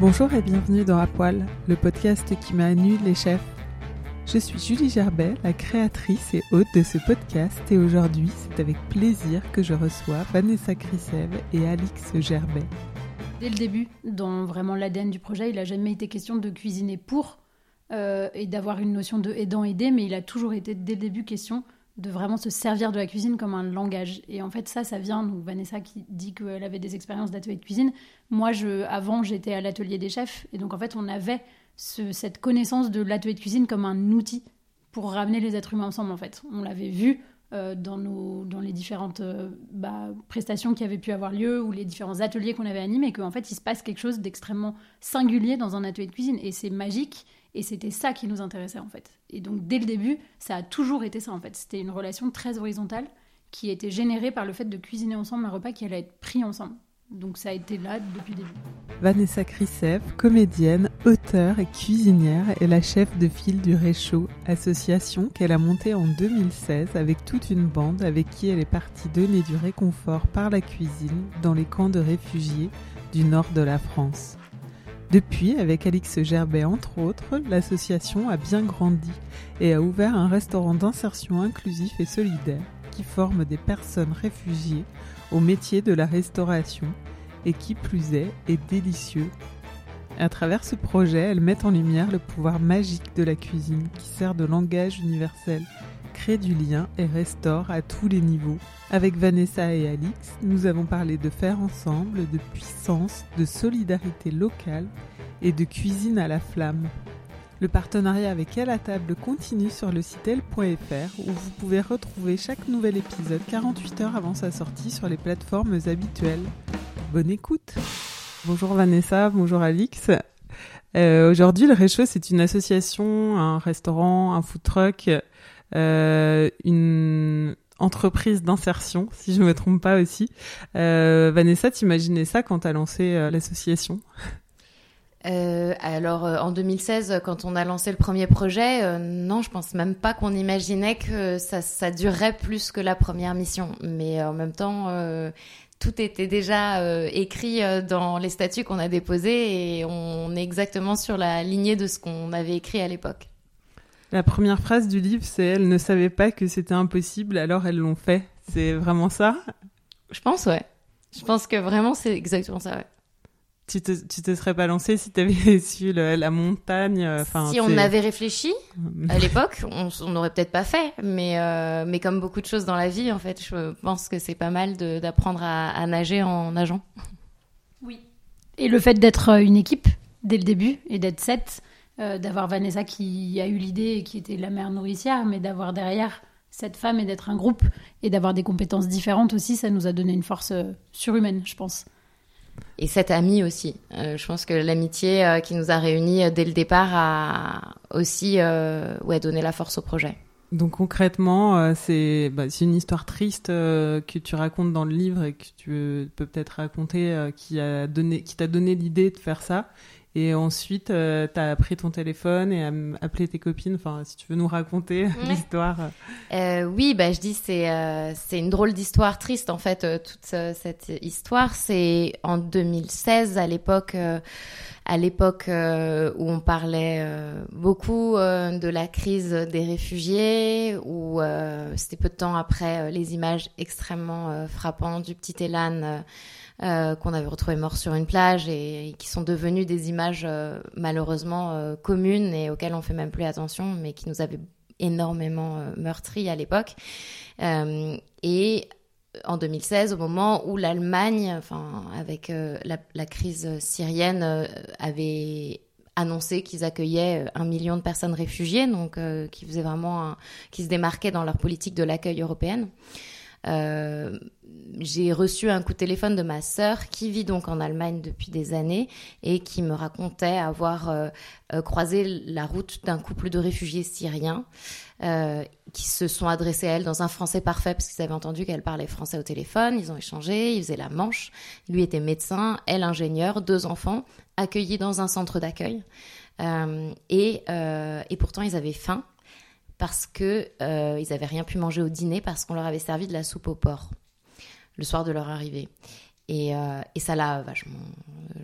Bonjour et bienvenue dans À Poil, le podcast qui m'a annulé les chefs. Je suis Julie Gerbet, la créatrice et hôte de ce podcast et aujourd'hui c'est avec plaisir que je reçois Vanessa Krisev et Alix Gerbet. Dès le début, dans vraiment l'ADN du projet, il n'a jamais été question de cuisiner pour euh, et d'avoir une notion de aidant-aider, mais il a toujours été dès le début question de vraiment se servir de la cuisine comme un langage. Et en fait, ça, ça vient, donc Vanessa qui dit qu'elle avait des expériences d'atelier de cuisine. Moi, je, avant, j'étais à l'atelier des chefs. Et donc, en fait, on avait cette connaissance de l'atelier de cuisine comme un outil pour ramener les êtres humains ensemble, en fait. On l'avait vu euh, dans, nos, dans les différentes euh, bah, prestations qui avaient pu avoir lieu ou les différents ateliers qu'on avait animés, qu'en fait, il se passe quelque chose d'extrêmement singulier dans un atelier de cuisine. Et c'est magique. Et c'était ça qui nous intéressait en fait. Et donc dès le début, ça a toujours été ça en fait. C'était une relation très horizontale qui était générée par le fait de cuisiner ensemble un repas qui allait être pris ensemble. Donc ça a été là depuis le début. Vanessa Krisev, comédienne, auteure et cuisinière, est la chef de file du Réchaud, association qu'elle a montée en 2016 avec toute une bande avec qui elle est partie donner du réconfort par la cuisine dans les camps de réfugiés du nord de la France. Depuis, avec Alix Gerbet entre autres, l'association a bien grandi et a ouvert un restaurant d'insertion inclusif et solidaire qui forme des personnes réfugiées au métier de la restauration et qui plus est est délicieux. À travers ce projet, elle met en lumière le pouvoir magique de la cuisine qui sert de langage universel crée du lien et restaure à tous les niveaux. Avec Vanessa et Alix, nous avons parlé de faire ensemble, de puissance, de solidarité locale et de cuisine à la flamme. Le partenariat avec Elle à table continue sur le site elle.fr où vous pouvez retrouver chaque nouvel épisode 48 heures avant sa sortie sur les plateformes habituelles. Bonne écoute Bonjour Vanessa, bonjour Alix. Euh, Aujourd'hui, le Réchaud, c'est une association, un restaurant, un food truck une entreprise d'insertion, si je me trompe pas aussi. Euh, Vanessa, t'imaginais ça quand tu as lancé euh, l'association? Euh, alors en 2016, quand on a lancé le premier projet, non, je pense même pas qu'on imaginait que ça, ça, durerait plus que la première mission. Mais en même temps, tout était déjà écrit dans les statuts qu'on a déposés et on est exactement sur la lignée de ce qu'on avait écrit à l'époque. La première phrase du livre, c'est elles ne savaient pas que c'était impossible, alors elles l'ont fait. C'est vraiment ça? Je pense, ouais. Je pense que vraiment, c'est exactement ça, ouais. Tu te, tu te serais pas lancé si tu avais su la montagne euh, Si on avait réfléchi à l'époque, on n'aurait peut-être pas fait. Mais, euh, mais comme beaucoup de choses dans la vie, en fait, je pense que c'est pas mal d'apprendre à, à nager en nageant. Oui. Et le fait d'être une équipe dès le début et d'être sept, euh, d'avoir Vanessa qui a eu l'idée et qui était la mère nourricière, mais d'avoir derrière cette femme et d'être un groupe et d'avoir des compétences différentes aussi, ça nous a donné une force euh, surhumaine, je pense. Et cette amie aussi. Euh, je pense que l'amitié qui nous a réunis dès le départ a aussi ouais, donné la force au projet. Donc concrètement, c'est bah, une histoire triste que tu racontes dans le livre et que tu peux peut-être raconter qui a donné, qui t'a donné l'idée de faire ça. Et ensuite, tu as pris ton téléphone et appelé tes copines. Enfin, si tu veux nous raconter l'histoire. oui, bah, je dis c'est c'est une drôle d'histoire triste en fait. toute cette histoire, c'est en 2016 à l'époque à l'époque euh, où on parlait euh, beaucoup euh, de la crise des réfugiés, où c'était peu de temps après les images extrêmement frappantes du petit Elan qu'on avait retrouvé mort sur une plage et, qui sont devenues des images malheureusement communes et auxquelles on fait même plus attention, mais qui nous avaient énormément meurtri à l'époque. et en 2016, au moment où l'Allemagne, enfin, avec euh, la, crise syrienne, euh, avait annoncé qu'ils accueillaient euh, un million de personnes réfugiées, donc qui faisait vraiment, qui se démarquaient dans leur politique de l'accueil européenne. J'ai reçu un coup de téléphone de ma sœur qui vit donc en Allemagne depuis des années et qui me racontait avoir croisé la route d'un couple de réfugiés syriens euh, qui se sont adressés à elle dans un français parfait parce qu'ils avaient entendu qu'elle parlait français au téléphone. Ils ont échangé, ils faisaient la manche. Lui était médecin, elle ingénieur, deux enfants, accueillis dans un centre d'accueil. Euh, euh, et pourtant, ils avaient faim parce que euh, avaient rien pu manger au dîner parce qu'on leur avait servi de la soupe au porc le soir de leur arrivée. Et, euh, et, ça l'a vachement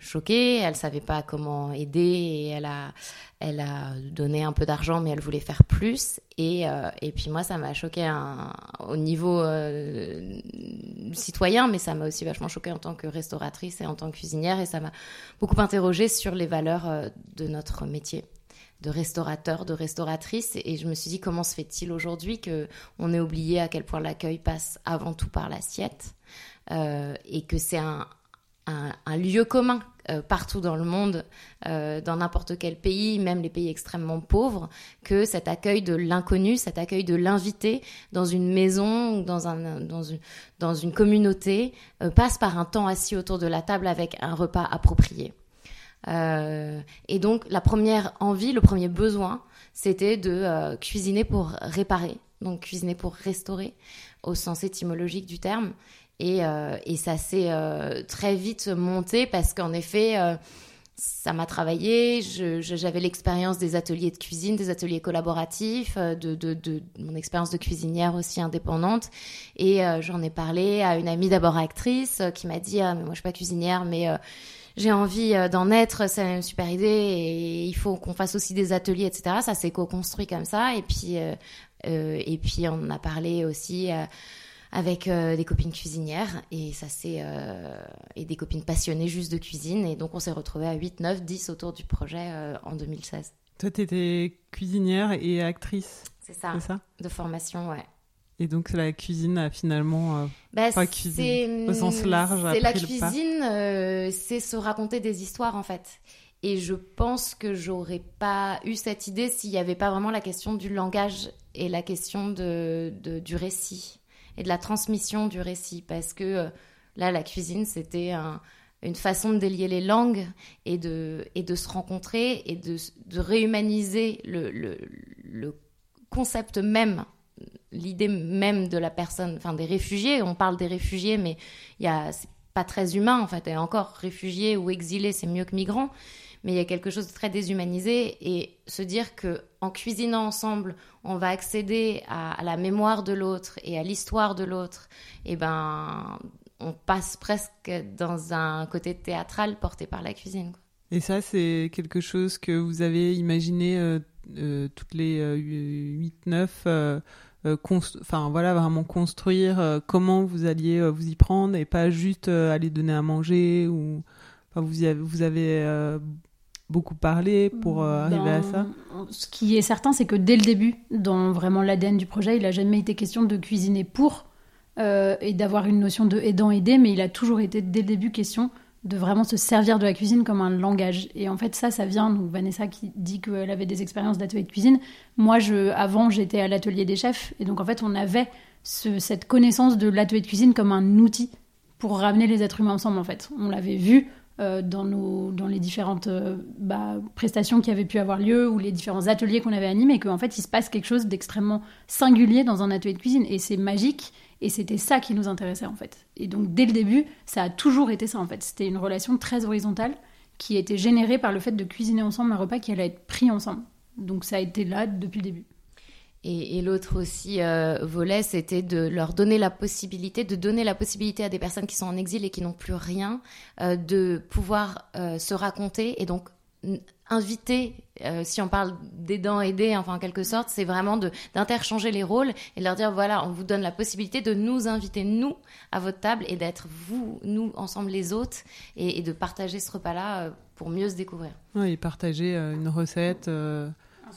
choquée. Elle savait pas comment aider et elle a, elle a donné un peu d'argent, mais elle voulait faire plus. Et, euh, et puis moi, ça m'a choqué au niveau euh, citoyen, mais ça m'a aussi vachement choqué en tant que restauratrice et en tant que cuisinière. Et ça m'a beaucoup interrogée sur les valeurs de notre métier de restaurateur, de restauratrice. Et je me suis dit, comment se fait-il aujourd'hui que on ait oublié à quel point l'accueil passe avant tout par l'assiette euh, et que c'est un, lieu commun euh, partout dans le monde, euh, dans n'importe quel pays, même les pays extrêmement pauvres, que cet accueil de l'inconnu, cet accueil de l'invité dans une maison ou dans une communauté passe par un temps assis autour de la table avec un repas approprié. Et donc la première envie, le premier besoin, c'était de cuisiner pour réparer, donc cuisiner pour restaurer au sens étymologique du terme. Et, euh, ça s'est euh, très vite monté parce qu'en effet, euh, ça m'a travaillé. J'avais l'expérience des ateliers de cuisine, des ateliers collaboratifs, de, mon expérience de cuisinière aussi indépendante. Et j'en ai parlé à une amie d'abord actrice qui m'a dit ah, moi je suis pas cuisinière, mais j'ai envie d'en être, c'est une super idée et il faut qu'on fasse aussi des ateliers, etc. Ça s'est co-construit comme ça. Et puis, et puis on a parlé aussi avec euh, des copines cuisinières et ça c'est euh, et des copines passionnées juste de cuisine et donc on s'est retrouvés à 8 9 10 autour du projet euh, en 2016. Toi tu étais cuisinière et actrice. C'est ça. ça? De formation ouais. Et donc la cuisine a finalement bah, pas cuisine au sens large. C'est la cuisine, c'est se raconter des histoires en fait. Et je pense que j'aurais pas eu cette idée s'il n'y avait pas vraiment la question du langage et la question de, de du récit et de la transmission du récit. Parce que euh, là, la cuisine, c'était une façon de délier les langues et de, et de se rencontrer et de, de réhumaniser le, le, le, concept même, l'idée même de la personne, enfin des réfugiés. On parle des réfugiés, mais il y a, c'est pas très humain en fait. Et encore, réfugiés ou exilés, c'est mieux que migrants mais il y a quelque chose de très déshumanisé et se dire que en cuisinant ensemble, on va accéder à, la mémoire de l'autre et à l'histoire de l'autre, et eh ben on passe presque dans un côté théâtral porté par la cuisine. Et ça, c'est quelque chose que vous avez imaginé euh, euh, toutes les 8-9 euh, enfin voilà vraiment construire comment vous alliez vous y prendre et pas juste aller donner à manger ou vous avez, vous avez beaucoup parlé pour euh, arriver à ça. Ce qui est certain, c'est que dès le début, dans vraiment l'ADN du projet, il n'a jamais été question de cuisiner pour euh, et d'avoir une notion de aidant-aider, mais il a toujours été dès le début question de vraiment se servir de la cuisine comme un langage. Et en fait, ça, ça vient, donc Vanessa qui dit qu'elle avait des expériences d'atelier de cuisine. Moi, je, avant, j'étais à l'atelier des chefs, et donc en fait, on avait cette connaissance de l'atelier de cuisine comme un outil pour ramener les êtres humains ensemble, en fait. On l'avait vu, euh, dans, nos, dans les différentes euh, bah, prestations qui avaient pu avoir lieu ou les différents ateliers qu'on avait animés, qu'en fait il se passe quelque chose d'extrêmement singulier dans un atelier de cuisine et c'est magique et c'était ça qui nous intéressait en fait. Et donc dès le début, ça a toujours été ça en fait. C'était une relation très horizontale qui était générée par le fait de cuisiner ensemble un repas qui allait être pris ensemble. Donc ça a été là depuis le début. Et, l'autre aussi euh, volet, c'était de leur donner la possibilité, de donner la possibilité à des personnes qui sont en exil et qui n'ont plus rien, euh, de pouvoir euh, se raconter et donc inviter, si on parle d'aidant aider, enfin en quelque sorte, c'est vraiment d'interchanger les rôles et de leur dire voilà, on vous donne la possibilité de nous inviter nous à votre table et d'être vous, nous ensemble les autres et, de partager ce repas-là pour mieux se découvrir. Oui, partager une recette.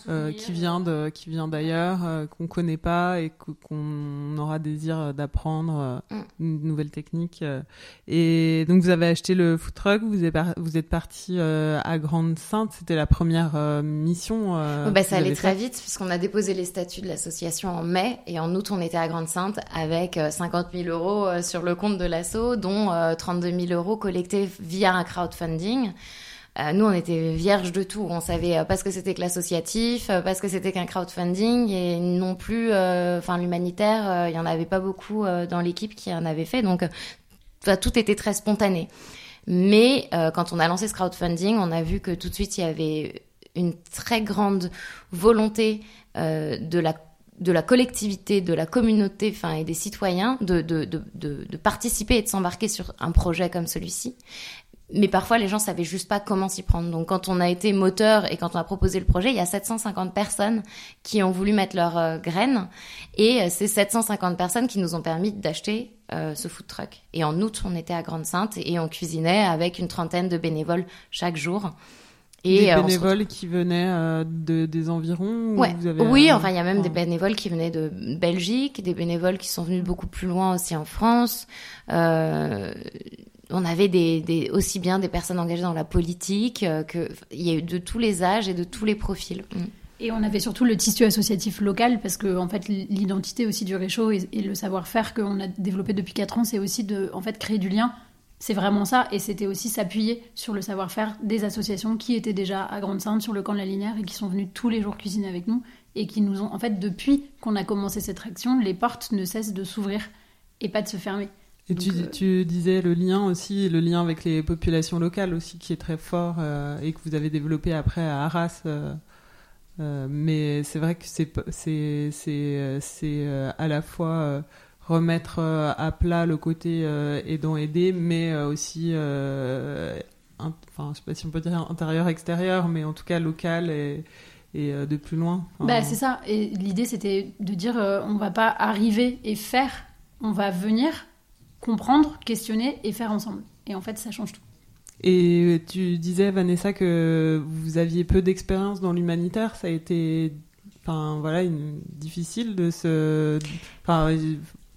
Euh, qui vient de qui vient d'ailleurs euh, qu'on connaît pas et qu'on aura désir d'apprendre euh, mm. une nouvelle technique et donc vous avez acheté le food truck vous êtes vous êtes parti à Grande Sainte. C'était la première mission bah, ça allait très vite puisqu'on a déposé les statuts de l'association en mai et en août on était à Grande Sainte avec 50 000 euros sur le compte de l'asso dont 32 000 euros collectés via un crowdfunding. euh, nous, on était vierges de tout. On savait euh, pas ce que c'était que l'associatif, euh, pas ce que c'était qu'un crowdfunding, et non plus, enfin, l'humanitaire. Il y en avait pas beaucoup dans l'équipe qui en avait fait, donc tout était très spontané. Mais quand on a lancé ce crowdfunding, on a vu que tout de suite il y avait une très grande volonté de la de la collectivité, de la communauté, enfin et des citoyens de, de, de, de participer et de s'embarquer sur un projet comme celui-ci mais parfois les gens savaient juste pas comment s'y prendre. Donc quand on a été moteur et quand on a proposé le projet, il y a 750 personnes qui ont voulu mettre leurs euh, graines et euh, c'est 750 personnes qui nous ont permis d'acheter euh, ce food truck. Et en août, on était à Grande Sainte et on cuisinait avec une trentaine de bénévoles chaque jour. Et des bénévoles qui venaient de, des environs ouais. Oui, enfin, il y a même des bénévoles qui venaient de Belgique, des bénévoles qui sont venus beaucoup plus loin aussi en France. Euh, on avait aussi bien des personnes engagées dans la politique euh, que il y a eu de tous les âges et de tous les profils. Mm. Et on avait surtout le tissu associatif local parce que en fait l'identité aussi du Réchaud et, le savoir-faire qu'on a développé depuis 4 ans, c'est aussi de créer du lien. C'est vraiment ça et c'était aussi s'appuyer sur le savoir-faire des associations qui étaient déjà à Grande-Sainte sur le camp de la Linière et qui sont venues tous les jours cuisiner avec nous et qui nous ont en fait depuis qu'on a commencé cette action, les portes ne cessent de s'ouvrir et pas de se fermer. Et tu, euh, tu, disais le lien aussi, le lien avec les populations locales aussi qui est très fort euh, et que vous avez développé après à Arras. Euh, mais c'est vrai que c'est à la fois remettre à plat le côté aidant aider, mais aussi enfin je sais pas si on peut dire intérieur extérieur, mais en tout cas local et et de plus loin. bah, c'est ça. Et l'idée, c'était de dire, on va pas arriver et faire, on va venir comprendre, questionner et faire ensemble. Et en fait, ça change tout. Et tu disais, Vanessa, que vous aviez peu d'expérience dans l'humanitaire. Ça a été, enfin voilà, une... difficile de se. Enfin,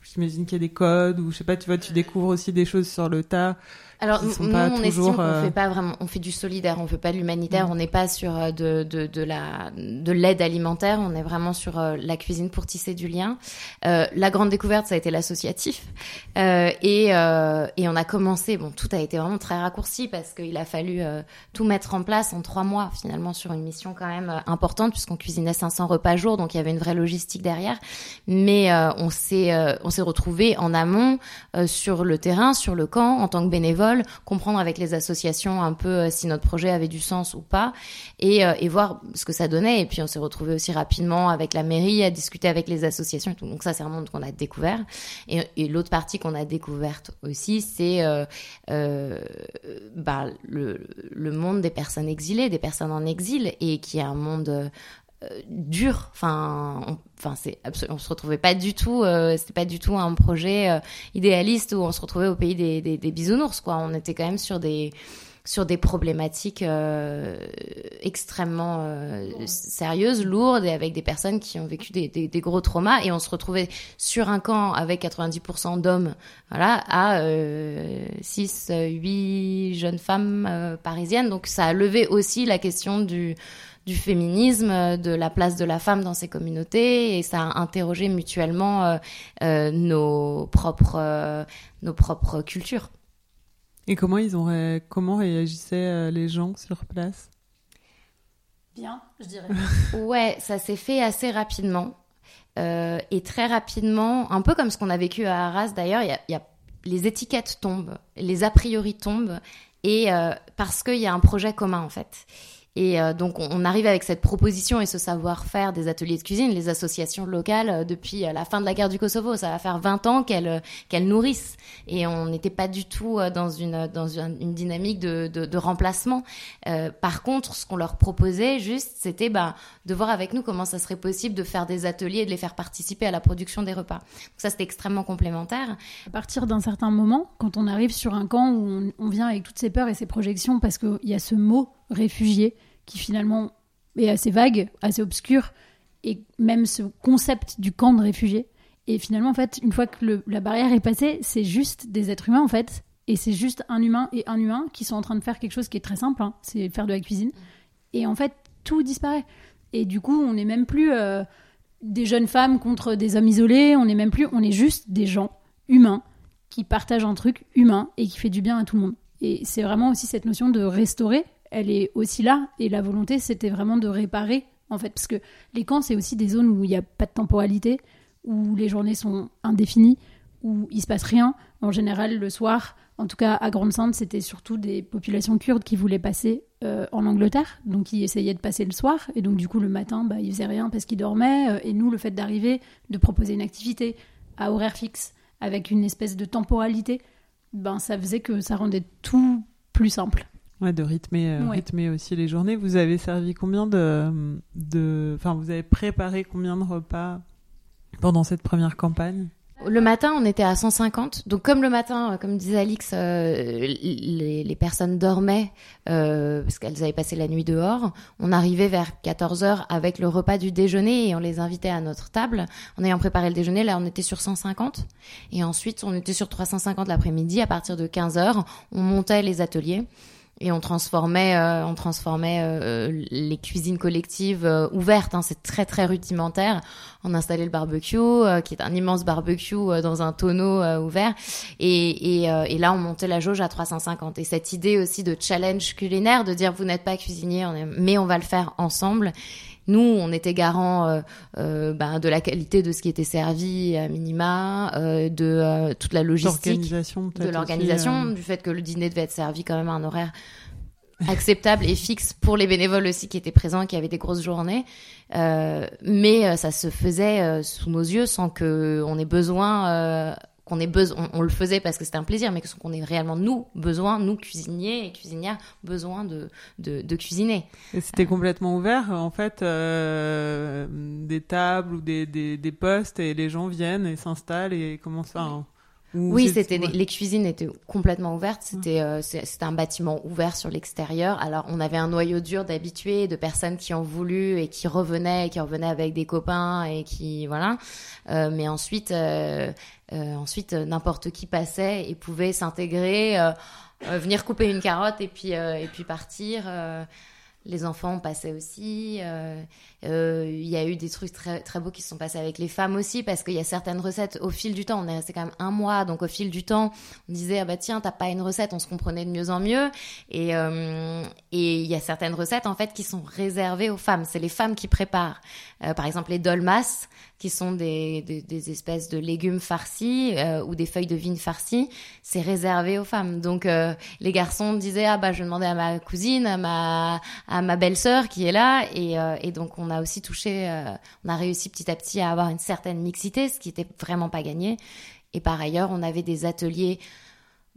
j'imagine qu'il y a des codes ou je sais pas. Tu vois, tu découvres aussi des choses sur le tas. Alors nous, on estime qu'on euh, fait pas vraiment, on fait du solidaire, on fait pas de l'humanitaire, mm. on n'est pas sur euh, de, de, de la de l'aide alimentaire, on est vraiment sur euh, la cuisine pour tisser du lien. Euh, la grande découverte, ça a été l'associatif, euh, et et on a commencé, bon, tout a été vraiment très raccourci parce qu'il a fallu tout mettre en place en trois mois finalement sur une mission quand même importante puisqu'on cuisinait 500 repas jour, donc il y avait une vraie logistique derrière. Mais on s'est on s'est retrouvé en amont sur le terrain, sur le camp en tant que bénévole comprendre avec les associations un peu euh, si notre projet avait du sens ou pas, et, euh, et voir ce que ça donnait. Et puis on s'est retrouvé aussi rapidement avec la mairie à discuter avec les associations. Donc ça, c'est un monde qu'on a découvert. Et, l'autre partie qu'on a découverte aussi, c'est euh, bah, le, le monde des personnes exilées, des personnes en exil, et qui est un monde dur. Enfin, on, enfin c'est on se retrouvait pas du tout. Euh, c'était pas du tout un projet euh, idéaliste où on se retrouvait au pays des, des, des, bisounours. Quoi, on était quand même sur des sur des problématiques euh, extrêmement sérieuses, lourdes et avec des personnes qui ont vécu des, des, gros traumas et on se retrouvait sur un camp avec 90% d'hommes, voilà, à 6, 8 jeunes femmes parisiennes. Donc ça a levé aussi la question du du féminisme, de la place de la femme dans ces communautés, et ça a interrogé mutuellement euh, euh, nos propres euh, nos propres cultures. Et comment ils ont comment réagissaient les gens sur place? Bien, je dirais. ouais, ça s'est fait assez rapidement. et très rapidement, un peu comme ce qu'on a vécu à Arras d'ailleurs, il y a, y a les étiquettes tombent, les a priori tombent, et parce qu'il y a un projet commun en fait. Et euh, donc, on arrive avec cette proposition et ce savoir-faire des ateliers de cuisine, les associations locales, euh, depuis euh, la fin de la guerre du Kosovo. Ça va faire 20 ans qu'elles nourrissent. Et on n'était pas du tout dans une, dans une, dynamique de, de, remplacement. Par contre, ce qu'on leur proposait juste, c'était bah, de voir avec nous comment ça serait possible de faire des ateliers et de les faire participer à la production des repas. Donc ça, c'était extrêmement complémentaire. À partir d'un certain moment, quand on arrive sur un camp où on, on vient avec toutes ces peurs et ces projections, parce qu'il y a ce mot réfugié qui finalement est assez vague, assez obscur, et même ce concept du camp de réfugiés. Et finalement, en fait, une fois que la barrière est passée, c'est juste des êtres humains, en fait. Et c'est juste un humain et un humain qui sont en train de faire quelque chose qui est très simple, hein, c'est faire de la cuisine. Et en fait, tout disparaît. Et du coup, on n'est même plus euh, des jeunes femmes contre des hommes isolés, on n'est même plus, on est juste des gens humains qui partagent un truc humain et qui fait du bien à tout le monde. Et c'est vraiment aussi cette notion de restaurer elle est aussi là. Et la volonté, c'était vraiment de réparer, en fait. Parce que les camps, c'est aussi des zones où il n'y a pas de temporalité, où les journées sont indéfinies, où il se passe rien. En général, le soir, en tout cas à Grande-Sainte, c'était surtout des populations kurdes qui voulaient passer euh, en Angleterre, donc ils essayaient de passer le soir, et donc du coup le matin, bah, ils faisaient rien parce qu'ils dormaient, euh, et nous, le fait d'arriver, de proposer une activité à horaire fixe, avec une espèce de temporalité, ben ça faisait que ça rendait tout plus simple. Ouais, de rythmer, euh, rythmer aussi les journées. Vous avez servi combien de, de, enfin, vous avez préparé combien de repas pendant cette première campagne? Le matin, on était à 150. Donc, comme le matin, euh, comme disait Alix, euh, les, les, personnes dormaient euh, parce qu'elles avaient passé la nuit dehors. On arrivait vers 14 heures avec le repas du déjeuner et on les invitait à notre table. En ayant préparé le déjeuner, là, on était sur 150. Et ensuite, on était sur 350 l'après-midi. À partir de 15 heures, on montait les ateliers et on transformait euh, on transformait euh, les cuisines collectives euh, ouvertes hein, c'est très très rudimentaire. On installait le barbecue qui est un immense barbecue dans un tonneau ouvert. Et, et, et, là on montait la jauge à 350 et cette idée aussi de challenge culinaire de dire vous n'êtes pas cuisinier mais on va le faire ensemble nous, on était garant euh, euh, ben, de la qualité de ce qui était servi à minima, euh, de toute la logistique, de l'organisation, du fait que le dîner devait être servi quand même à un horaire acceptable et fixe pour les bénévoles aussi qui étaient présents, qui avaient des grosses journées. mais ça se faisait sous nos yeux sans que on ait besoin qu'on ait besoin, on, le faisait parce que c'était un plaisir, mais qu'on ait réellement nous besoin, nous cuisiniers et cuisinières, besoin de, de, cuisiner. Et c'était complètement ouvert, en fait, euh, des tables ou des, des, des, postes et les gens viennent et s'installent et commencent à oui, c'était les, cuisines étaient complètement ouvertes. C'était euh, c'était un bâtiment ouvert sur l'extérieur. Alors on avait un noyau dur d'habitués, de personnes qui ont voulu et qui revenaient, et qui revenaient avec des copains et qui voilà. Euh, mais ensuite euh, euh ensuite n'importe qui passait et pouvait s'intégrer, euh, venir couper une carotte et puis et puis partir les enfants passaient aussi. Euh, euh, il y a eu des trucs très, très beaux qui se sont passés avec les femmes aussi, parce qu'il y a certaines recettes au fil du temps. On est resté quand même un mois, donc au fil du temps, on disait ah bah tiens t'as pas une recette, on se comprenait de mieux en mieux. Et euh, et il y a certaines recettes en fait qui sont réservées aux femmes. C'est les femmes qui préparent. par exemple les dolmas, qui sont des, des, espèces de légumes farcis ou des feuilles de vigne farcies, c'est réservé aux femmes. Donc les garçons disaient ah bah je demandais à ma cousine, à ma à ma belle-sœur qui est là et, euh, et, donc on a aussi touché, euh, on a réussi petit à petit à avoir une certaine mixité, ce qui était vraiment pas gagné. Et par ailleurs, on avait des ateliers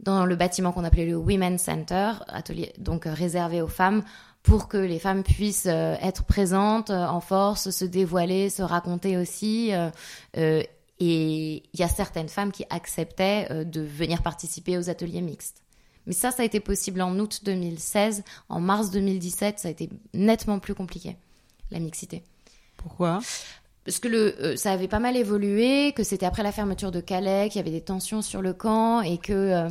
dans le bâtiment qu'on appelait le Women's Center, atelier donc euh, réservé aux femmes pour que les femmes puissent être présentes en force, se dévoiler, se raconter aussi. et il y a certaines femmes qui acceptaient de venir participer aux ateliers mixtes. Mais ça, ça a été possible en août 2016. En mars 2017, ça a été nettement plus compliqué, la mixité. Pourquoi? Parce que le, euh, ça avait pas mal évolué, que c'était après la fermeture de Calais, qu'il y avait des tensions sur le camp et que euh,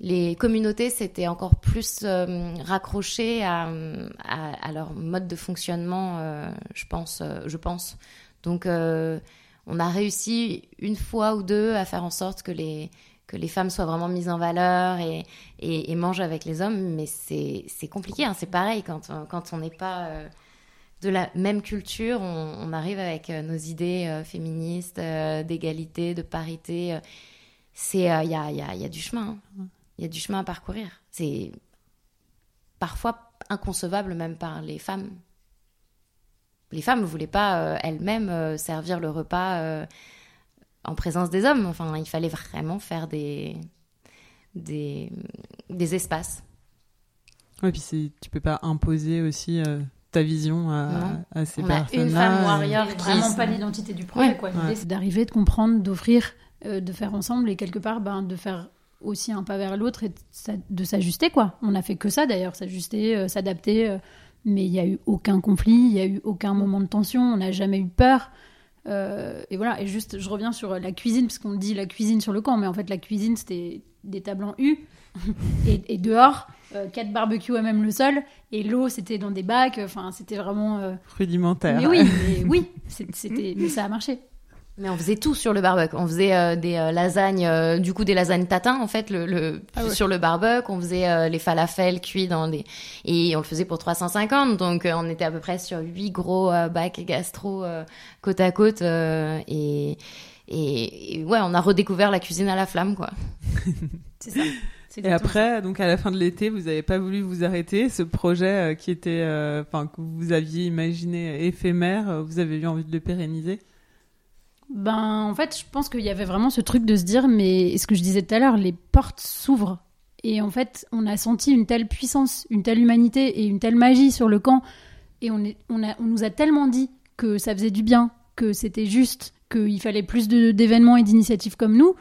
les communautés s'étaient encore plus euh, raccrochées à, leur mode de fonctionnement, je pense. je pense. Donc, on a réussi une fois ou deux à faire en sorte que les, femmes soient vraiment mises en valeur et, mangent avec les hommes, mais c'est compliqué. Hein. C'est pareil quand, on n'est pas euh, de la même culture, on, arrive avec euh, nos idées euh, féministes, d'égalité, de parité. Il y a, y, a, y, a, du chemin. Hein. Il y a du chemin à parcourir. C'est parfois inconcevable même par les femmes. Les femmes ne voulaient pas euh, elles-mêmes euh, servir le repas euh, en présence des hommes. Enfin, il fallait vraiment faire des, des, des espaces. Ouais, puis tu peux pas imposer aussi euh, ta vision à, ces On a une femme warrior qui vraiment pas l'identité du projet. Ouais. quoi. L'idée, Ouais. c'est d'arriver, de comprendre, d'offrir, euh, de faire ensemble et quelque part ben, de faire aussi un pas vers l'autre et de s'a- de s'ajuster. quoi. On a fait que ça d'ailleurs, s'ajuster, euh, s'adapter. euh, mais il n'y a eu aucun conflit, il n'y a eu aucun moment de tension, on n'a jamais eu peur. Euh, et voilà, et juste, je reviens sur la cuisine, parce qu'on dit la cuisine sur le camp, mais en fait, la cuisine, c'était des tables en U, et, et dehors, euh, quatre barbecues à même le sol, et l'eau, c'était dans des bacs, enfin, c'était vraiment. euh, rudimentaire. mais oui, mais oui, c'était, mais ça a marché. Mais on faisait tout sur le barbecue. On faisait euh, des euh, lasagnes, euh, du coup des lasagnes tatin en fait, le, le- Ah ouais. sur le barbecue. On faisait euh, les falafels cuits dans des et on le faisait pour 350. Donc euh, on était à peu près sur huit gros euh, bacs gastro euh, côte à côte euh, et, et et ouais, on a redécouvert la cuisine à la flamme quoi. C'est ça. C'est Et après, donc à la fin de l'été, vous n'avez pas voulu vous arrêter. Ce projet euh, qui était, euh, enfin que vous aviez imaginé éphémère, vous avez eu envie de le pérenniser. Ben, en fait, je pense qu'il y avait vraiment ce truc de se dire, mais ce que je disais tout à l'heure, les portes s'ouvrent. Et en fait, on a senti une telle puissance, une telle humanité et une telle magie sur le camp. Et on, on, a, on nous a tellement dit que ça faisait du bien, que c'était juste, qu'il fallait plus d'événements et d'initiatives comme nous,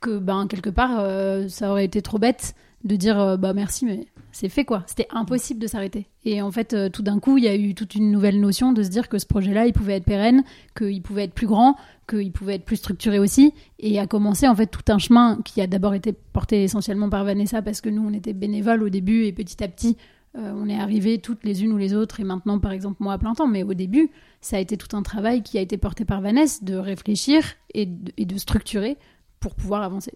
que ben, quelque part, euh, ça aurait été trop bête de dire euh, bah merci, mais c'est fait quoi. C'était impossible de s'arrêter. Et en fait, euh, tout d'un coup, il y a eu toute une nouvelle notion de se dire que ce projet-là, il pouvait être pérenne, qu'il pouvait être plus grand, qu'il pouvait être plus structuré aussi, et a commencé en fait tout un chemin qui a d'abord été porté essentiellement par Vanessa parce que nous on était bénévoles au début et petit à petit euh, on est arrivés toutes les unes ou les autres et maintenant par exemple moi à plein temps, mais au début ça a été tout un travail qui a été porté par Vanessa de réfléchir et de structurer pour pouvoir avancer.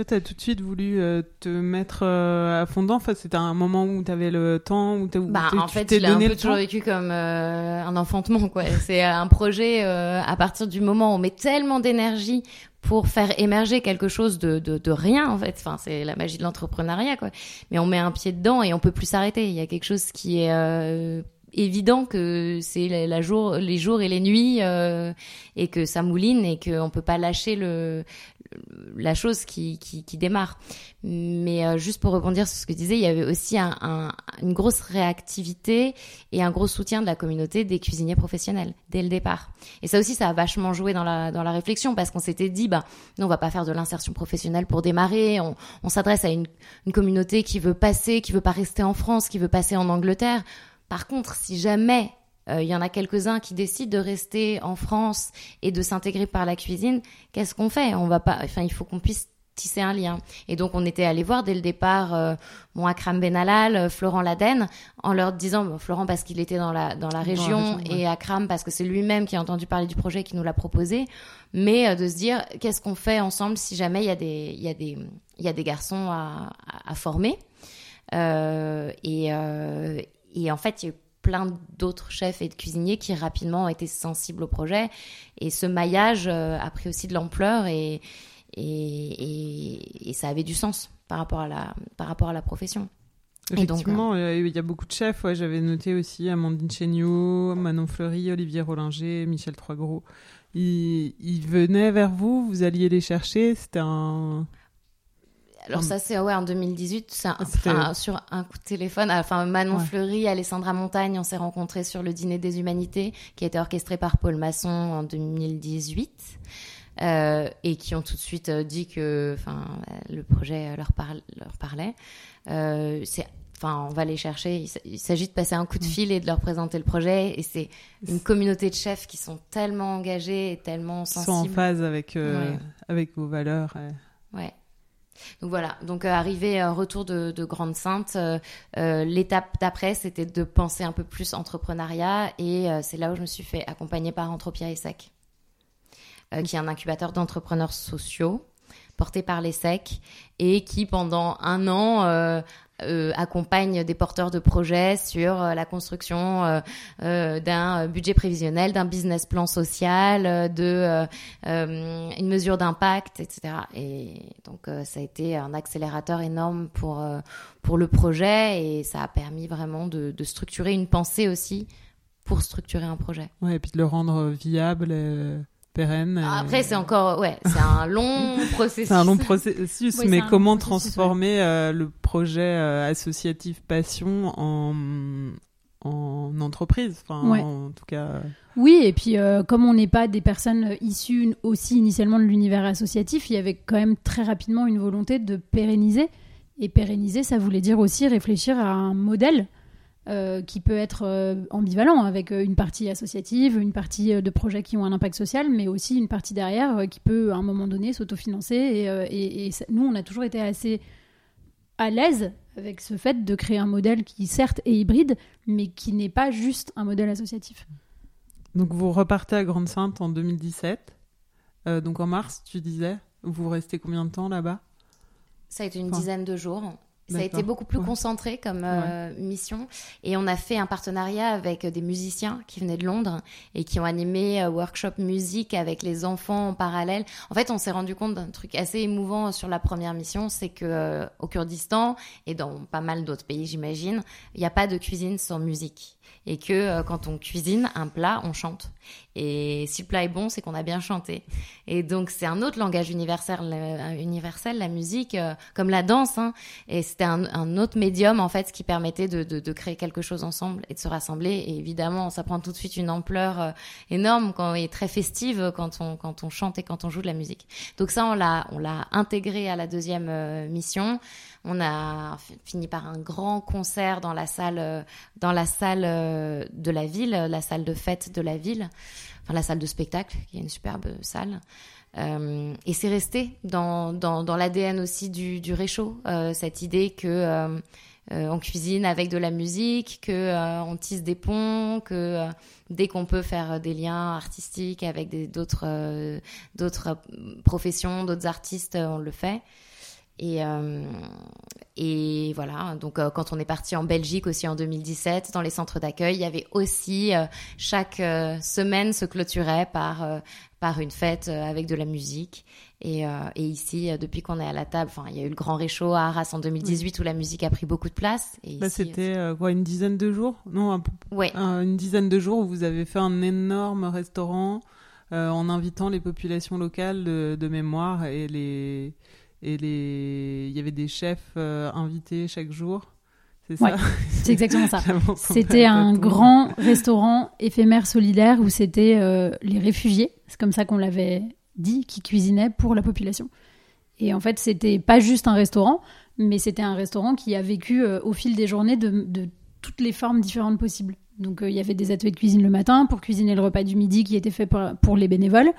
Toi, tu as tout de suite voulu euh, te mettre euh, à fond dedans. Enfin, c'était un moment où tu avais le temps, où, où Bah, t'es- en tu fait, t'es un peu le toujours temps. vécu comme euh, un enfantement, quoi. C'est un projet euh, à partir du moment où on met tellement d'énergie pour faire émerger quelque chose de, de, de rien, en fait. Enfin, c'est la magie de l'entrepreneuriat, quoi. Mais on met un pied dedans et on peut plus s'arrêter. Il y a quelque chose qui est évident que c'est la, la jour, les jours et les nuits euh, et que ça mouline et qu'on peut pas lâcher le, la chose qui, qui, qui démarre. Mais euh, juste pour rebondir sur ce que tu disais, il y avait aussi un, un- une grosse réactivité et un gros soutien de la communauté des cuisiniers professionnels dès le départ. Et ça aussi, ça a vachement joué dans la, dans la réflexion parce qu'on s'était dit, bah, nous, on va pas faire de l'insertion professionnelle pour démarrer. On, on s'adresse à une, une communauté qui veut passer, qui veut pas rester en France, qui veut passer en Angleterre. Par contre, si jamais il y en a quelques-uns qui décident de rester en France et de s'intégrer par la cuisine, qu'est-ce qu'on fait? On va pas. Enfin, il faut qu'on puisse tisser un lien. Et donc, on était allé voir dès le départ euh, bon, Akram Benalal, euh, Florent Laden, en leur disant bon, Florent parce qu'il était dans la dans la région, région, ouais. et Akram parce que c'est lui-même qui a entendu parler du projet et qui nous l'a proposé, mais euh, de se dire qu'est-ce qu'on fait ensemble si jamais il y a des il y a des il y a des garçons à, à, à former? Euh, et, euh, et en fait, il y a eu plein d'autres chefs et de cuisiniers qui rapidement ont été sensibles au projet. Et ce maillage euh, a pris aussi de l'ampleur et, et, et, et ça avait du sens par rapport à la, par rapport à la profession. Donc, Effectivement, euh, il y a beaucoup de chefs. Ouais, J'avais noté aussi Amandine Chéniaud, Manon Fleury, Olivier Rollinger, Michel Troisgros. Ils, ils venaient vers vous, vous alliez les chercher. C'était un. Alors Hum. ça c'est ouais en 2018 c'est un- sur un coup de téléphone enfin Manon Ouais. Fleury Alessandra Montagne on s'est rencontrés sur le dîner des humanités qui a été orchestré par Paul Masson en 2018 euh, et qui ont tout de suite euh, dit que enfin euh, le projet leur, parle, leur parlait Euh, c'est Enfin, on va les chercher. Il s'agit de passer un coup de fil et de leur présenter le projet. Et c'est une communauté de chefs qui sont tellement engagés et tellement Ils sont en sensibles. phase avec, euh, Ouais. avec vos valeurs. ouais. Ouais. Donc voilà, donc euh, arrivé euh, retour de, de Grande Sainte, euh, euh, l'étape d'après c'était de penser un peu plus entrepreneuriat et c'est là où je me suis fait accompagner par Entropia ESSEC, qui est un incubateur d'entrepreneurs sociaux porté par l'ESSEC et qui pendant un an euh, accompagne des porteurs de projets sur euh, la construction euh, euh, d'un budget prévisionnel, d'un business plan social, de une mesure d'impact, etc. Et donc ça a été un accélérateur énorme pour pour le projet et ça a permis vraiment de, structurer une pensée aussi pour structurer un projet. Ouais, et puis de le rendre viable, pérenne. et- Après, c'est encore, ouais, c'est un long processus. C'est un long processus, Oui, mais comment processus, transformer euh, le projet euh, associatif Passion en, en entreprise? Enfin, Ouais. En tout cas, euh, Oui, et puis euh, comme on n'est pas des personnes issues aussi initialement de l'univers associatif, il y avait quand même très rapidement une volonté de pérenniser. Et pérenniser, ça voulait dire aussi réfléchir à un modèle euh, qui peut être euh, ambivalent, avec euh, une partie associative, une partie euh, de projets qui ont un impact social, mais aussi une partie derrière euh, qui peut à un moment donné s'autofinancer. Et, euh, et- et ça- nous, on a toujours été assez à l'aise avec ce fait de créer un modèle qui certes est hybride, mais qui n'est pas juste un modèle associatif. donc vous repartez à Grande-Sainte en 2017. Euh, donc en mars, tu disais, vous restez combien de temps là-bas? Ça a été une Enfin, dizaine de jours. Ça a été beaucoup plus Ouais. concentré comme euh, mission. Et on a fait un partenariat avec des musiciens qui venaient de Londres et qui ont animé euh, workshop musique avec les enfants en parallèle. En fait, on s'est rendu compte d'un truc assez émouvant sur la première mission, c'est que euh, au Kurdistan et dans pas mal d'autres pays, j'imagine, il n'y a pas de cuisine sans musique. Et que euh, quand on cuisine un plat, on chante. Et si le plat est bon, c'est qu'on a bien chanté. Et donc c'est un autre langage universel, universel la musique, euh, comme la danse. Hein. Et c'était un, autre médium en fait qui permettait de créer quelque chose ensemble et de se rassembler. Et évidemment, ça prend tout de suite une ampleur euh, énorme quand, et très festive quand on quand on chante et quand on joue de la musique. Donc ça, on l'a on l'a intégré à la deuxième euh, mission. On a fi- fini par un grand concert dans la salle euh, dans la salle euh, de la ville, la salle de fête de la ville, enfin la salle de spectacle, qui est une superbe salle. Euh, et c'est resté dans, dans, l'ADN aussi du, réchaud, cette idée que on cuisine avec de la musique, que on tisse des ponts, que dès qu'on peut faire des liens artistiques avec d'autres professions, d'autres artistes, on le fait. Et, euh, et voilà, donc euh, quand on est parti en Belgique aussi en 2017, dans les centres d'accueil, il y avait aussi euh, chaque euh, semaine se clôturait par par une fête avec de la musique. Et, et ici, depuis qu'on est à la table, enfin, il y a eu le grand réchaud à Arras en 2018 où la musique a pris beaucoup de place. Et ici, c'était quoi, une dizaine de jours? Non, un peu- ouais, un- une dizaine de jours où vous avez fait un énorme restaurant en invitant les populations locales de, de mémoire et les et les il y avait des chefs euh, invités chaque jour. C'est ça? Ouais, C'est exactement ça. C'était un grand restaurant éphémère solidaire où c'était euh, les réfugiés, c'est comme ça qu'on l'avait dit, qui cuisinaient pour la population. Et en fait, c'était pas juste un restaurant, mais c'était un restaurant qui a vécu euh, au fil des journées de, de toutes les formes différentes possibles. Donc il y avait des ateliers de cuisine le matin pour cuisiner le repas du midi qui était fait pour, pour les bénévoles.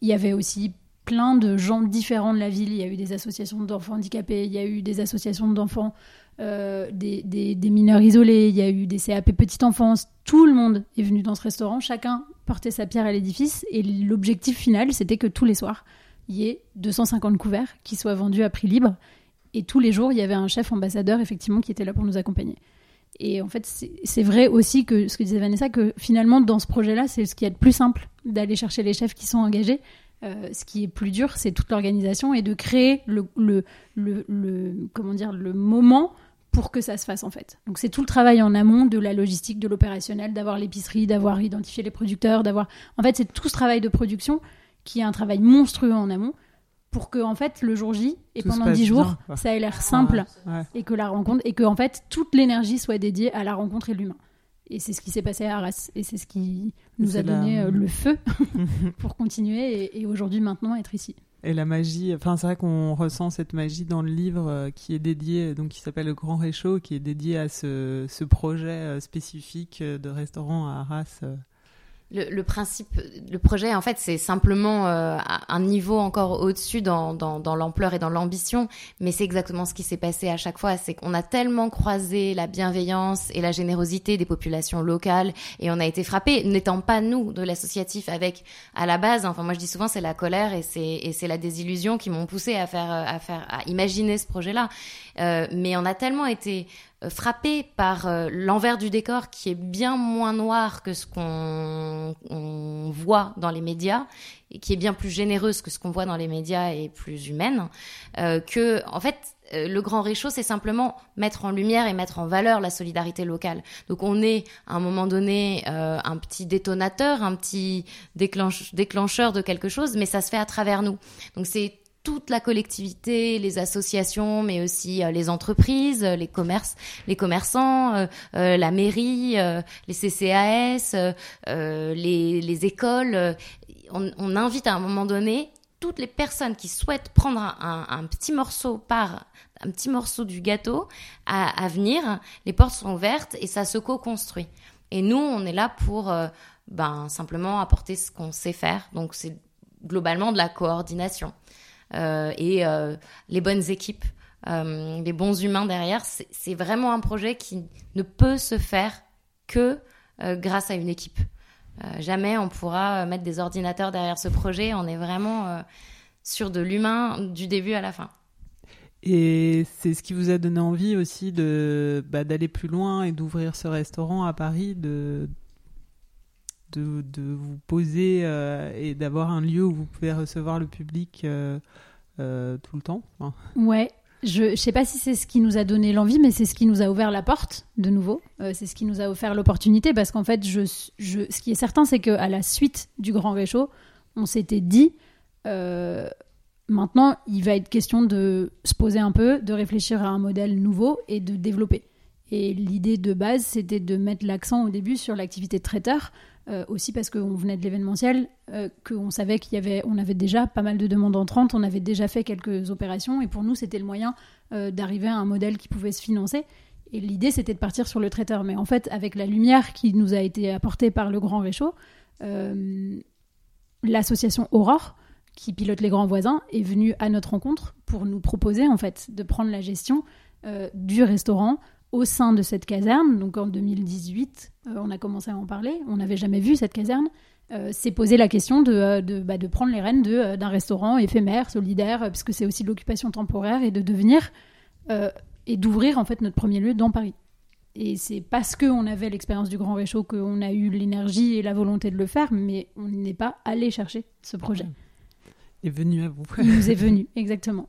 Il y avait aussi plein de gens différents de la ville. Il y a eu des associations d'enfants handicapés, il y a eu des associations d'enfants, euh, des, des- des mineurs isolés, il y a eu des CAP petite enfance. Tout le monde est venu dans ce restaurant, chacun portait sa pierre à l'édifice. Et l'objectif final, c'était que tous les soirs, il y ait 250 couverts qui soient vendus à prix libre. Et tous les jours, il y avait un chef ambassadeur, effectivement, qui était là pour nous accompagner. Et en fait, c'est vrai aussi que ce que disait Vanessa, que finalement, dans ce projet-là, c'est ce qui est le plus simple d'aller chercher les chefs qui sont engagés. Euh, ce qui est plus dur, c'est toute l'organisation et de créer le, le, le, le- comment dire, le moment pour que ça se fasse en fait. Donc c'est tout le travail en amont de la logistique, de l'opérationnel, d'avoir l'épicerie, d'avoir identifié les producteurs, d'avoir. En fait, c'est tout ce travail de production qui est un travail monstrueux en amont pour que en fait le jour J et Tout pendant passe dix jours, bien, quoi. ça ait l'air simple Ouais. et que la rencontre et que en fait toute l'énergie soit dédiée à la rencontre et l'humain. Et c'est ce qui s'est passé à Arras et c'est ce qui nous a donné la- euh, le feu pour continuer et, et aujourd'hui maintenant être ici. Et la magie, enfin c'est vrai qu'on ressent cette magie dans le livre euh, qui est dédié, donc qui s'appelle Le Grand Réchaud, qui est dédié à ce, ce projet euh, spécifique euh, de restaurant à Arras. Euh. le, principe, le projet, en fait, c'est simplement euh, un niveau encore au-dessus dans, dans, l'ampleur et dans l'ambition. Mais c'est exactement ce qui s'est passé à chaque fois. C'est qu'on a tellement croisé la bienveillance et la générosité des populations locales et on a été frappé, n'étant pas nous de l'associatif avec à la base. Enfin, moi, je dis souvent, c'est la colère et c'est et c'est la désillusion qui m'ont poussé à faire à faire à imaginer ce projet-là. Euh, mais on a tellement été frappé par euh, l'envers du décor qui est bien moins noir que ce qu'on voit dans les médias et qui est bien plus généreuse que ce qu'on voit dans les médias et plus humaine euh, que en fait le grand réchaud, c'est simplement mettre en lumière et mettre en valeur la solidarité locale. Donc on est à un moment donné un petit détonateur, un petit déclencheur de quelque chose, mais ça se fait à travers nous. Donc c'est toute la collectivité, les associations, mais aussi euh, les entreprises, les commerces, les commerçants, euh, euh, la mairie, les CCAS, les, les, écoles. On, on, invite à un moment donné toutes les personnes qui souhaitent prendre un, un, petit morceau par un petit morceau du gâteau à, à, venir. Les portes sont ouvertes et ça se co-construit. Et nous, on est là pour ben, simplement apporter ce qu'on sait faire. Donc c'est globalement de la coordination. Euh, et euh, les bonnes équipes, euh, les bons humains derrière. C'est vraiment un projet qui ne peut se faire que grâce à une équipe. jamais on pourra mettre des ordinateurs derrière ce projet. On est vraiment sur de l'humain du début à la fin. Et c'est ce qui vous a donné envie aussi de bah, d'aller plus loin et d'ouvrir ce restaurant à Paris, de, vous poser et d'avoir un lieu où vous pouvez recevoir le public euh, tout le temps. Ouais. Je ne sais pas si c'est ce qui nous a donné l'envie, mais c'est ce qui nous a ouvert la porte, de nouveau. Euh, c'est ce qui nous a offert l'opportunité, parce qu'en fait, je, je, ce qui est certain, c'est qu'à la suite du Grand Réchaud, on s'était dit, euh, maintenant, il va être question de se poser un peu, de réfléchir à un modèle nouveau et de développer. Et l'idée de base, c'était de mettre l'accent au début sur l'activité traiteur, euh, aussi parce qu'on venait de l'événementiel, euh, qu'on savait qu'il y avait, on avait déjà pas mal de demandes entrantes, on avait déjà fait quelques opérations, et pour nous, c'était le moyen euh, d'arriver à un modèle qui pouvait se financer. Et l'idée, c'était de partir sur le traiteur. Mais en fait, avec la lumière qui nous a été apportée par le Grand Réchaud, l'association Aurore, qui pilote les grands voisins, est venue à notre rencontre pour nous proposer en fait de prendre la gestion du restaurant, au sein de cette caserne, donc en 2018, euh, on a commencé à en parler, on n'avait jamais vu cette caserne, euh, s'est posé la question de, euh, de, bah, de prendre les rênes d'un restaurant éphémère, solidaire, puisque c'est aussi de l'occupation temporaire, et de devenir et d'ouvrir en fait notre premier lieu dans Paris. Et c'est parce qu'on avait l'expérience du Grand Réchaud qu'on a eu l'énergie et la volonté de le faire, mais on n'est pas allé chercher ce projet. Il est venu à vous. Il nous est venu, exactement.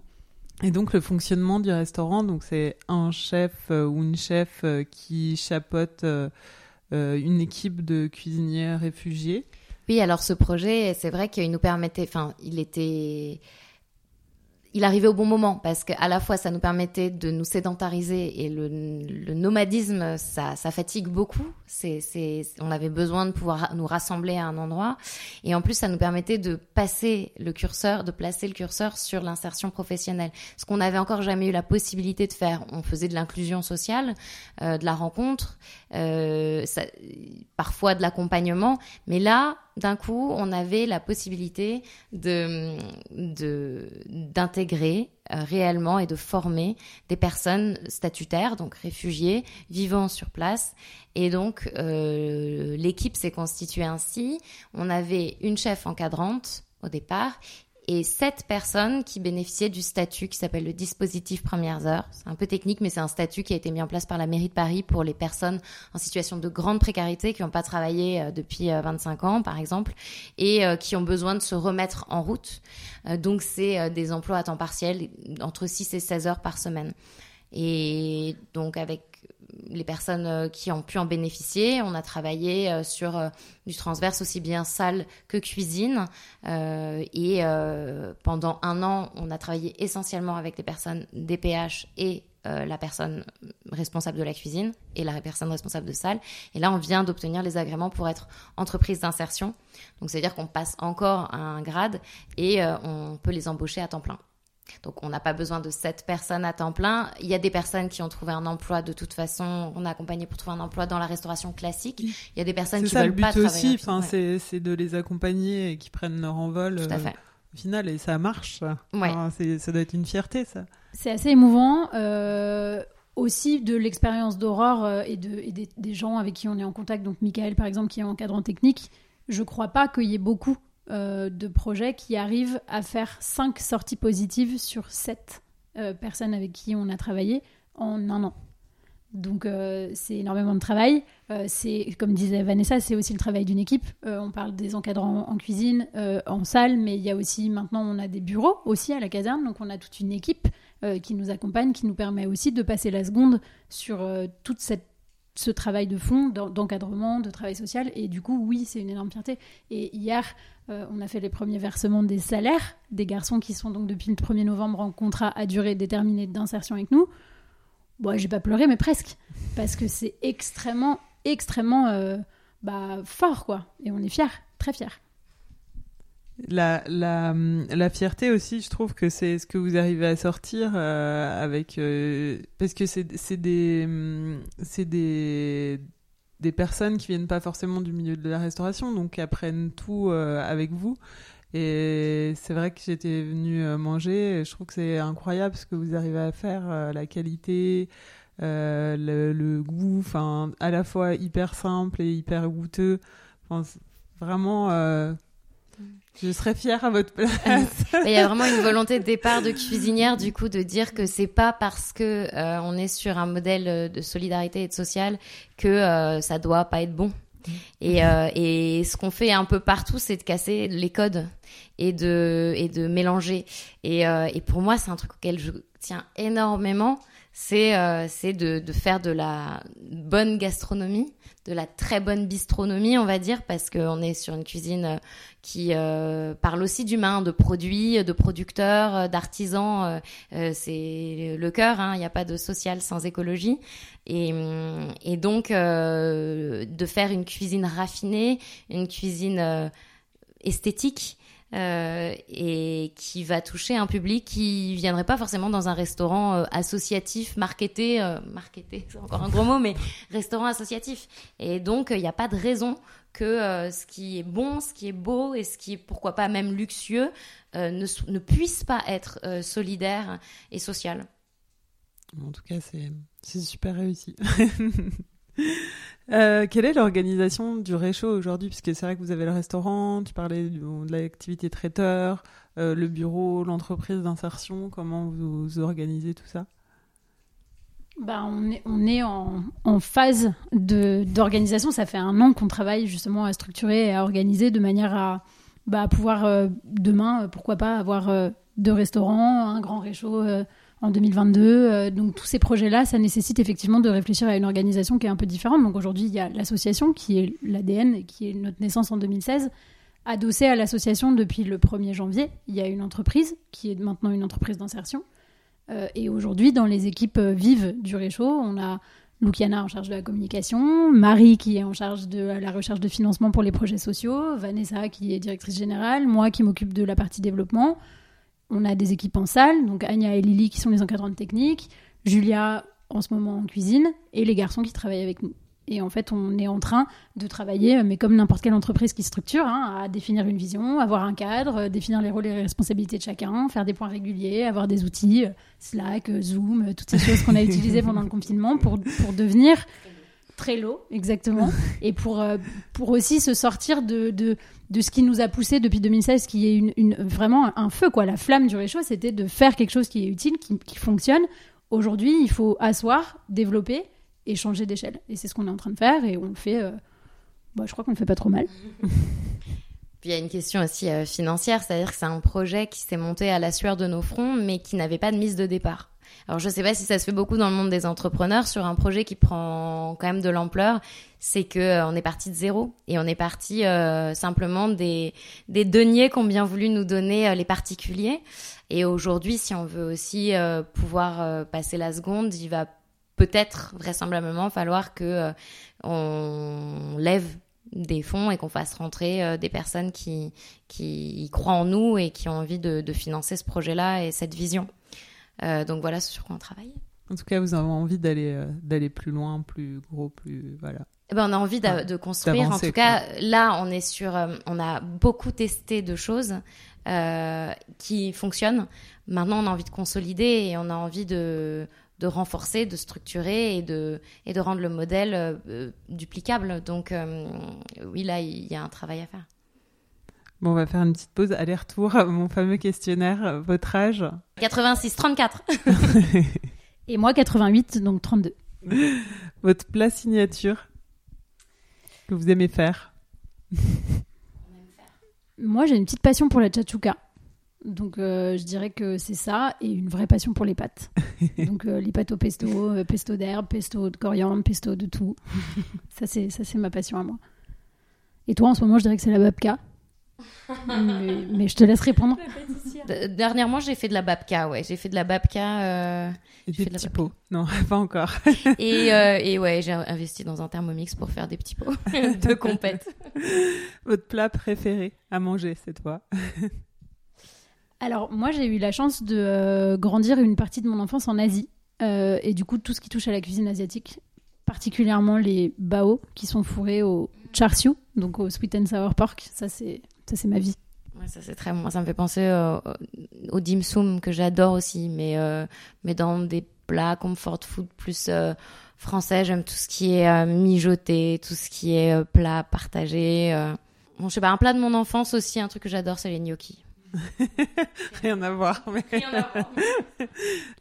Et donc le fonctionnement du restaurant, donc c'est un chef euh, ou une chef euh, qui chapeaute euh, une équipe de cuisiniers réfugiés. Oui, alors ce projet, c'est vrai qu'il nous permettait, enfin, il était il arrivait au bon moment parce qu'à la fois ça nous permettait de nous sédentariser et le, nomadisme ça, ça, fatigue beaucoup. On avait besoin de pouvoir nous rassembler à un endroit et en plus ça nous permettait de passer le curseur, de placer le curseur sur l'insertion professionnelle. Ce qu'on n'avait encore jamais eu la possibilité de faire. On faisait de l'inclusion sociale, euh, de la rencontre, euh, parfois de l'accompagnement, mais là d'un coup, on avait la possibilité de d'intégrer réellement et de former des personnes statutaires, donc réfugiés, vivant sur place. Et donc, euh, l'équipe s'est constituée ainsi. On avait une chef encadrante au départ et sept personnes qui bénéficiaient du statut qui s'appelle le dispositif premières heures. C'est un peu technique, mais c'est un statut qui a été mis en place par la mairie de Paris pour les personnes en situation de grande précarité qui n'ont pas travaillé euh, depuis 25 euh, ans, par exemple, et euh, qui ont besoin de se remettre en route. Donc, c'est des emplois à temps partiel entre 6 et 16 heures par semaine. Et donc, avec les personnes euh, qui ont pu en bénéficier. On a travaillé euh, sur euh, du transverse aussi bien salle que cuisine. et pendant un an, on a travaillé essentiellement avec les personnes DPH et la personne responsable de la cuisine et la personne responsable de salle. Et là, on vient d'obtenir les agréments pour être entreprise d'insertion. Donc, c'est-à-dire qu'on passe encore un grade et on peut les embaucher à temps plein. Donc on n'a pas besoin de sept personnes à temps plein. Il y a des personnes qui ont trouvé un emploi de toute façon. On a accompagné pour trouver un emploi dans la restauration classique. Il y a des personnes qui ça, veulent le but pas aussi, travailler. enfin, c'est de les accompagner et qui prennent leur envol. Tout à euh, fait. au final, et ça marche. ça. Ouais. Enfin, ça doit être une fierté, ça. C'est assez émouvant. euh, aussi de l'expérience d'Aurore euh, et, de, et des, des gens avec qui on est en contact, donc Michael par exemple qui est encadrant technique, je crois pas qu'il y ait beaucoup euh, de projets qui arrivent à faire 5 sorties positives sur 7 personnes avec qui on a travaillé en un an. Donc euh, c'est énormément de travail. Euh, comme disait Vanessa, c'est aussi le travail d'une équipe. Euh, on parle des encadrants en cuisine, euh, en salle, mais il y a aussi maintenant on a des bureaux aussi à la caserne, donc on a toute une équipe euh, qui nous accompagne, qui nous permet aussi de passer la seconde sur euh, toute cette ce travail de fond, d'en- d'encadrement, de travail social. Et du coup, oui, c'est une énorme fierté. Et hier, euh, on a fait les premiers versements des salaires des garçons qui sont donc depuis le 1er novembre en contrat à durée déterminée d'insertion avec nous. Bon, j'ai pas pleuré, mais presque. Parce que c'est extrêmement, extrêmement euh, bah, fort, quoi. Et on est fiers, très fiers. La, la, la fierté aussi, je trouve que c'est ce que vous arrivez à sortir euh, avec. parce que c'est des, hum, c'est des, des personnes qui viennent pas forcément du milieu de la restauration, donc qui apprennent tout euh, avec vous. Et c'est vrai que j'étais venue euh, manger, et je trouve que c'est incroyable ce que vous arrivez à faire, euh, la qualité, le, goût, enfin, à la fois hyper simple et hyper goûteux. Vraiment. Je serais fière à votre place. Mais Il y a vraiment une volonté de départ de cuisinière, du coup, de dire que c'est pas parce que euh, on est sur un modèle euh, de solidarité et de social que euh, ça doit pas être bon. Et, euh, et ce qu'on fait un peu partout, c'est de casser les codes et de, et de mélanger. Et, euh, et pour moi, c'est un truc auquel je tiens énormément. C'est euh, c'est de, de faire de la bonne gastronomie, de la très bonne bistronomie, on va dire, parce qu'on est sur une cuisine euh, qui euh, parle aussi d'humains, de produits, de producteurs, euh, d'artisans. euh, euh, c'est le cœur, hein, il n'y a pas de social sans écologie. Et, et donc, de faire une cuisine raffinée, une cuisine esthétique. Euh, et qui va toucher un public qui viendrait pas forcément dans un restaurant euh, associatif, marketé, euh, marketé, c'est encore un gros mot, mais restaurant associatif. Et donc, il n'y a pas de raison que ce qui est bon, ce qui est beau et ce qui est pourquoi pas même luxueux ne, ne puisse pas être solidaire et social. En tout cas, c'est super réussi. Euh, quelle est l'organisation du réchaud aujourd'hui? Puisque c'est vrai que vous avez le restaurant, tu parlais de l'activité traiteur, euh, le bureau, l'entreprise d'insertion. Comment vous, organisez tout ça? Bah, on est, on est en, en phase d'organisation. Ça fait un an qu'on travaille justement à structurer et à organiser de manière à bah, pouvoir euh, demain, pourquoi pas, avoir deux restaurants, un grand réchaud en 2022. Euh, donc tous ces projets-là, ça nécessite effectivement de réfléchir à une organisation qui est un peu différente. Donc aujourd'hui, il y a l'association qui est l'ADN, qui est notre naissance en 2016. Adossée à l'association depuis le 1er janvier, il y a une entreprise qui est maintenant une entreprise d'insertion. Euh, et aujourd'hui, dans les équipes euh, vives du Réchaud, on a Luciana en charge de la communication, Marie qui est en charge de la recherche de financement pour les projets sociaux, Vanessa qui est directrice générale, moi qui m'occupe de la partie développement. On a des équipes en salle, donc Anya et Lily qui sont les encadrantes techniques, Julia en ce moment en cuisine, et les garçons qui travaillent avec nous. Et en fait, on est en train de travailler, mais comme n'importe quelle entreprise qui structure, hein, à définir une vision, avoir un cadre, euh, définir les rôles et les responsabilités de chacun, faire des points réguliers, avoir des outils, euh, Slack, euh, Zoom, euh, toutes ces choses qu'on a utilisées pendant le confinement pour, pour devenir Trello, exactement, et pour, euh, pour aussi se sortir de, de, de ce qui nous a poussé depuis 2016, qui est une, une, vraiment un feu, quoi. La flamme du réchaud, c'était de faire quelque chose qui est utile, qui, qui fonctionne. Aujourd'hui, il faut asseoir, développer et changer d'échelle. Et c'est ce qu'on est en train de faire, et on le fait, euh, bah, je crois qu'on le fait pas trop mal. Puis il y a une question aussi euh, financière, c'est-à-dire que c'est un projet qui s'est monté à la sueur de nos fronts, mais qui n'avait pas de mise de départ. Alors je sais pas si ça se fait beaucoup dans le monde des entrepreneurs sur un projet qui prend quand même de l'ampleur, c'est que euh, on est parti de zéro et on est parti euh, simplement des deniers qu'ont bien voulu nous donner euh, les particuliers. Et aujourd'hui, si on veut aussi pouvoir passer la seconde, il va peut-être vraisemblablement falloir que on lève des fonds et qu'on fasse rentrer des personnes qui, croient en nous et qui ont envie de financer ce projet-là et cette vision. Donc voilà ce sur quoi on travaille. En tout cas, vous avez envie d'aller d'aller plus loin, plus gros, plus voilà. Eh ben, on a envie de, construire. En tout cas, là, on est sur, on a beaucoup testé de choses euh, qui fonctionnent. Maintenant, on a envie de consolider et on a envie de, de renforcer, de structurer et de, et de rendre le modèle euh, duplicable. Donc, euh, oui, là, il y a un travail à faire. Bon, on va faire une petite pause. Aller-retour, mon fameux questionnaire. Votre âge 86, 34. et moi, 88, donc 32. Votre plat signature que vous aimez faire Moi, j'ai une petite passion pour la chachouka. Donc, euh, je dirais que c'est ça, et une vraie passion pour les pâtes. Donc, euh, les pâtes au pesto, euh, pesto d'herbe, pesto de coriandre, pesto de tout. ça, c'est ça, c'est ma passion à moi. Et toi, en ce moment, je dirais que c'est la babka. Mais, je te laisse répondre. Dernièrement, j'ai fait de la babka, ouais. J'ai fait de la babka. Euh... Et des petits pots. Non, pas encore. et, euh, et ouais, j'ai investi dans un thermomix pour faire des petits pots de compète. Votre plat préféré à manger cette fois? Alors, moi, j'ai eu la chance de euh, grandir une partie de mon enfance en Asie. Euh, et du coup, tout ce qui touche à la cuisine asiatique, particulièrement les bao qui sont fourrés au char siu, donc au sweet and sour pork, ça c'est ça, c'est ma vie. Ouais, ça, c'est très moi Ça me fait penser euh, au dim sum que j'adore aussi, mais, euh, mais dans des plats comfort food plus euh, français, j'aime tout ce qui est mijoté, tout ce qui est plat partagé. Bon, je sais pas, un plat de mon enfance aussi, un truc que j'adore, c'est les gnocchis. Rien à voir. Mais... Rien à voir.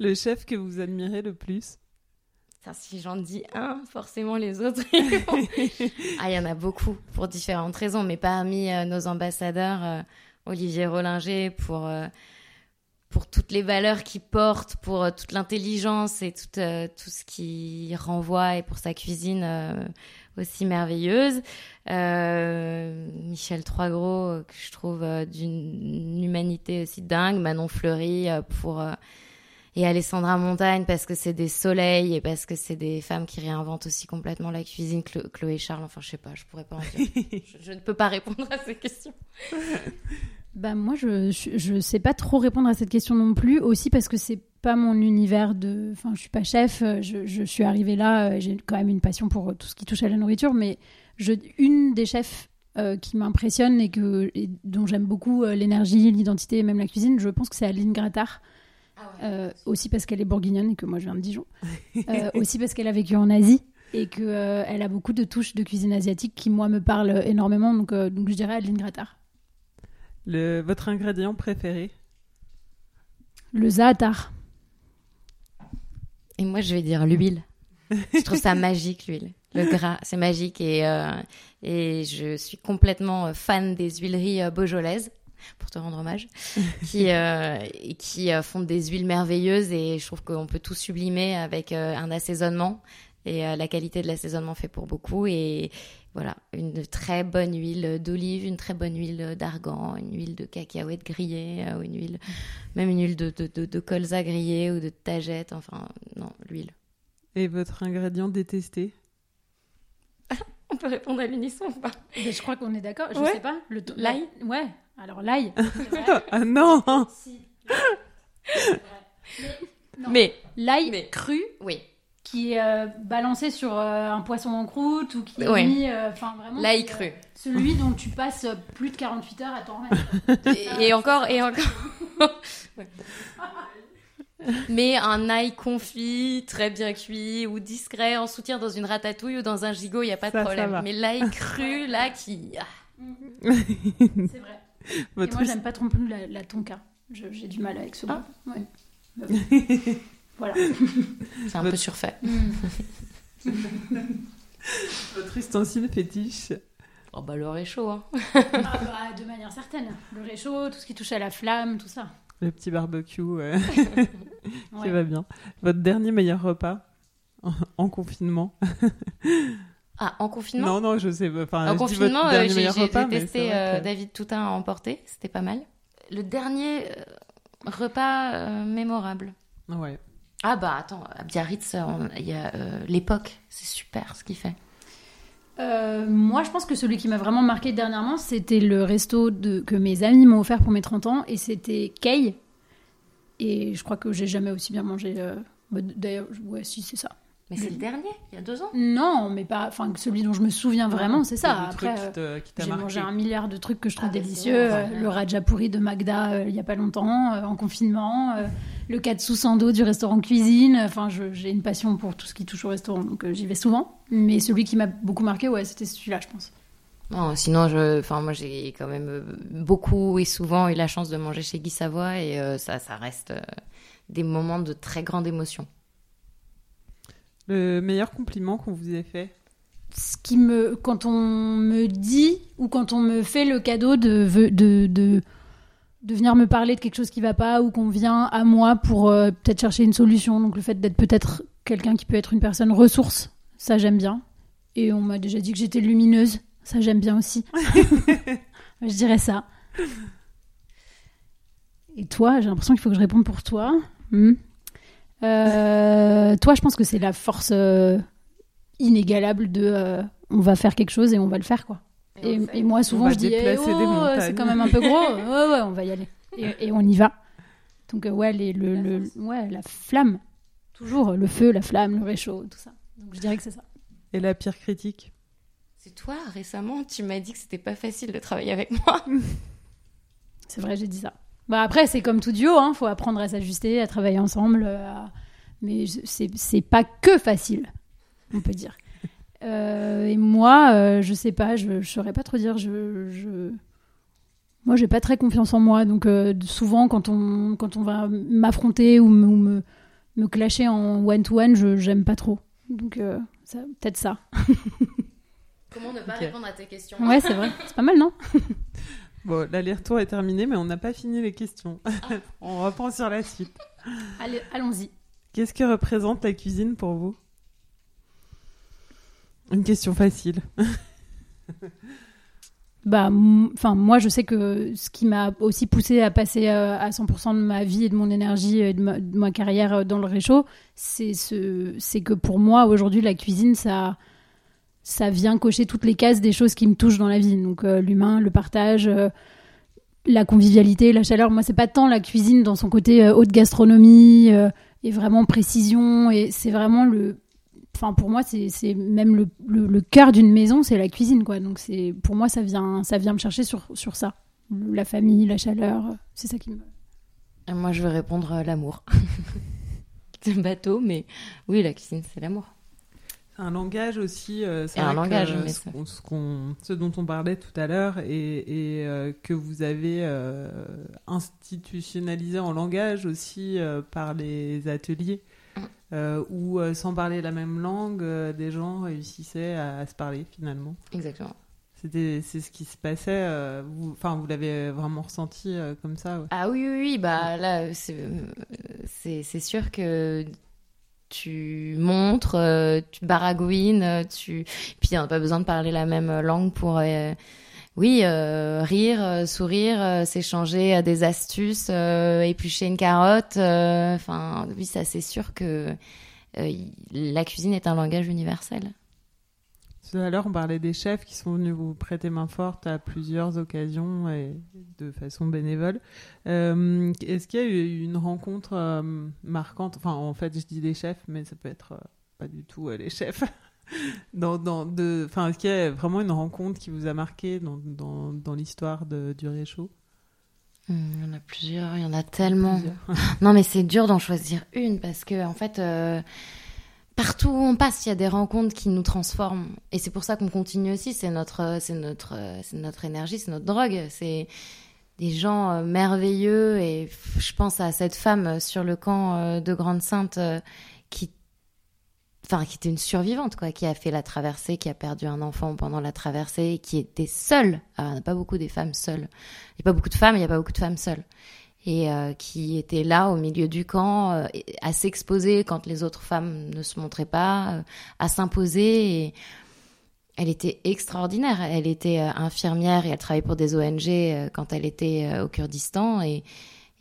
le chef que vous admirez le plus si j'en dis un, forcément les autres. ah, il y en a beaucoup pour différentes raisons, mais parmi euh, nos ambassadeurs, euh, Olivier Rollinger pour euh, pour toutes les valeurs qu'il porte, pour toute l'intelligence et tout tout ce qui renvoie et pour sa cuisine aussi merveilleuse. Michel Troisgros que je trouve d'une humanité aussi dingue. Manon Fleury pour et Alessandra Montagne parce que c'est des soleils et parce que c'est des femmes qui réinventent aussi complètement la cuisine. Chloé Charles, enfin je sais pas, je pourrais pas en dire. je, ne peux pas répondre à ces questions. Bah moi je, je, sais pas trop répondre à cette question non plus aussi parce que c'est pas mon univers de enfin je suis pas chef je, je suis arrivée là euh, j'ai quand même une passion pour tout ce qui touche à la nourriture mais je une des chefs euh, qui m'impressionne et que dont j'aime beaucoup euh, l'énergie l'énergie, et même la cuisine, je pense que c'est Aline Grattard, euh, aussi parce qu'elle est bourguignonne et que moi je viens de Dijon. Euh, aussi parce qu'elle a vécu en Asie et qu'elle euh, elle a beaucoup de touches de cuisine asiatique qui, moi, me parlent énormément. Donc, donc je dirais Adeline Grattard. Le, votre ingrédient préféré? Le zaatar. Et moi, je vais dire l'huile. je trouve ça magique, l'huile. Le gras, c'est magique. Et, et je suis complètement fan des huileries beaujolaises pour te rendre hommage, qui, euh, qui euh, font des huiles merveilleuses et je trouve qu'on peut tout sublimer avec euh, un assaisonnement. Et la qualité de l'assaisonnement fait pour beaucoup. Et voilà, une très bonne huile d'olive, une très bonne huile d'argan, une huile de cacahuète grillée, ou une huile, même une huile de, de, de, colza grillée ou de tagette. Enfin, non, l'huile. Et votre ingrédient détesté? On peut répondre à l'unisson ou pas Je crois qu'on est d'accord. Je sais pas. L'ail Ouais. Alors l'ail. ah non Mais, l'ail cru, oui. qui est euh, balancé sur euh, un poisson en croûte ou qui est mis, euh, enfin vraiment. L'ail cru. celui dont tu passes plus de 48 heures à t'en remettre. et, encore, et encore. Mais un ail confit, très bien cuit ou discret, en soutien dans une ratatouille ou dans un gigot, il n'y a pas de problème. Mais l'ail cru, là, qui. Ah. C'est vrai. Et moi, j'aime pas trop plus la, tonka. J'ai du mal avec ce ah. voilà. C'est un peu surfait. Votre ustensile fétiche Oh bah le réchaud. Hein. ah bah, de manière certaine. Le réchaud, tout ce qui touche à la flamme, tout ça. Le petit barbecue, ouais. qui va bien. Votre dernier meilleur repas en confinement? Ah, en confinement? Non, non, je sais pas. en confinement, euh, j'ai testé euh, David Toutain à emporter, c'était pas mal. Le dernier euh, repas mémorable. Ouais. Ah bah attends, à Biarritz, il y a l'époque, c'est super ce qu'il fait. Euh, moi, je pense que celui qui m'a vraiment marqué dernièrement, c'était le resto de, que mes amis m'ont offert pour mes 30 ans, et c'était Kay. Et je crois que j'ai jamais aussi bien mangé. euh, bah, D'ailleurs, ouais, si, c'est ça. Mais c'est le dernier, il y a deux ans. Non, mais pas. Enfin, celui dont je me souviens vraiment, c'est ça. Après, euh, j'ai mangé un milliard de trucs que je trouve Ah, bah, délicieux. euh, ouais. le rajapuri de Magda euh, il y a pas longtemps, euh, en confinement. Le katsu sando du restaurant cuisine. Enfin, j'ai une passion pour tout ce qui touche au restaurant, donc euh, j'y vais souvent. Mais celui qui m'a beaucoup marqué, ouais, c'était celui-là, je pense. Non, sinon, je, enfin, moi, j'ai quand même euh, beaucoup et souvent eu la chance de manger chez Guy Savoie et euh, ça, ça reste euh, des moments de très grande émotion. Le meilleur compliment qu'on vous ait fait? Ce qui me quand on me dit ou quand on me fait le cadeau de de de, de venir me parler de quelque chose qui va pas ou qu'on vient à moi pour euh, peut-être chercher une solution. Donc le fait d'être peut-être quelqu'un qui peut être une personne ressource ça j'aime bien. Et on m'a déjà dit que j'étais lumineuse ça j'aime bien aussi. Je dirais ça. Et toi j'ai l'impression qu'il faut que je réponde pour toi. Hmm. Euh, toi je pense que c'est la force euh, inégalable de on va faire quelque chose et on va le faire quoi. Et, et moi souvent je dis eh oh, c'est quand même un peu gros, ouais ouais on va y aller et, et on y va. Donc euh, ouais les, le, le- ouais la flamme toujours le feu la flamme le réchaud tout ça. Donc je dirais que c'est ça. Et la pire critique? C'est toi, récemment, tu m'as dit que c'était pas facile de travailler avec moi. C'est vrai j'ai dit ça. Bah après c'est comme tout duo hein, faut apprendre à s'ajuster à travailler ensemble euh, à- mais c'est c'est pas que facile on peut dire. Euh, et moi, euh, je sais pas, je, je saurais pas trop dire. Je, je... Moi, j'ai pas très confiance en moi, donc euh, souvent quand on quand on va m'affronter ou, me, ou me me clasher en one to one, je j'aime pas trop. Donc euh, ça- peut-être ça. Comment ne pas répondre à tes questions? Ouais, c'est vrai. C'est pas mal, non? Bon, l'aller-retour est terminé, mais on n'a pas fini les questions. on reprend sur la suite. Allez, allons-y. Qu'est-ce que représente la cuisine pour vous? Une question facile. Bah, enfin, moi, je sais que ce qui m'a aussi poussé à passer euh, à 100% de ma vie et de mon énergie et de ma, carrière euh, dans le réchaud, c'est ce, c'est que pour moi, aujourd'hui, la cuisine, ça, ça vient cocher toutes les cases des choses qui me touchent dans la vie. Donc, euh, l'humain, le partage, euh, la convivialité, la chaleur. Moi, c'est pas tant la cuisine dans son côté haute gastronomie et vraiment précision. Et c'est vraiment le, Enfin, pour moi, c'est c'est même le, le, le cœur d'une maison, c'est la cuisine, quoi. Donc, c'est pour moi, ça vient, ça vient me chercher sur, sur ça. La famille, la chaleur, c'est ça qui me. Et Moi, je vais répondre euh, l'amour. c'est bateau, mais oui, la cuisine, c'est l'amour. C'est un langage aussi. euh, c'est un que, langage, euh, mais ce, ce dont on parlait tout à l'heure et, et, euh, que vous avez euh, institutionnalisé en langage aussi euh, par les ateliers. Euh, où, euh, sans parler la même langue, euh, des gens réussissaient à, à se parler finalement. Exactement. C'était, c'est ce qui se passait. euh, vous, enfin, vous l'avez vraiment ressenti comme ça. ouais. Ah oui, oui, oui, bah là, c'est c'est- c'est sûr que tu montres, tu baragouines, tu... puis on n'a pas besoin de parler la même langue pour, oui, euh, rire, euh, sourire, euh, s'échanger des astuces, éplucher une carotte. Enfin, oui, ça c'est sûr que la cuisine est un langage universel. Tout à l'heure, on parlait des chefs qui sont venus vous prêter main forte à plusieurs occasions et de façon bénévole. Est-ce qu'il y a eu une rencontre marquante? Enfin, en fait, je dis les chefs, mais ça peut être pas du tout les chefs. dans, dans, de, enfin, est-ce qu'il y a vraiment une rencontre qui vous a marqué dans, dans, dans l'histoire du réchaud? Hum, Il y en a plusieurs, il y en a tellement. Non, mais c'est dur d'en choisir une parce que, en fait, euh, partout où on passe, il y a des rencontres qui nous transforment. Et c'est pour ça qu'on continue aussi. C'est notre, c'est notre, euh, c'est notre énergie, c'est notre drogue. C'est des gens euh, merveilleux. Et je pense à cette femme sur le camp euh, de Grande Sainte euh, qui, qui était une survivante, quoi, qui a fait la traversée, qui a perdu un enfant pendant la traversée, qui était seule. Alors, il n'y a pas beaucoup des femmes seules. Il n'y a pas beaucoup de femmes, il n'y a pas beaucoup de femmes seules et euh, qui était là au milieu du camp, euh, à s'exposer quand les autres femmes ne se montraient pas, euh, à s'imposer. Elle était extraordinaire. Elle était infirmière et elle travaillait pour des ONG quand elle était au Kurdistan et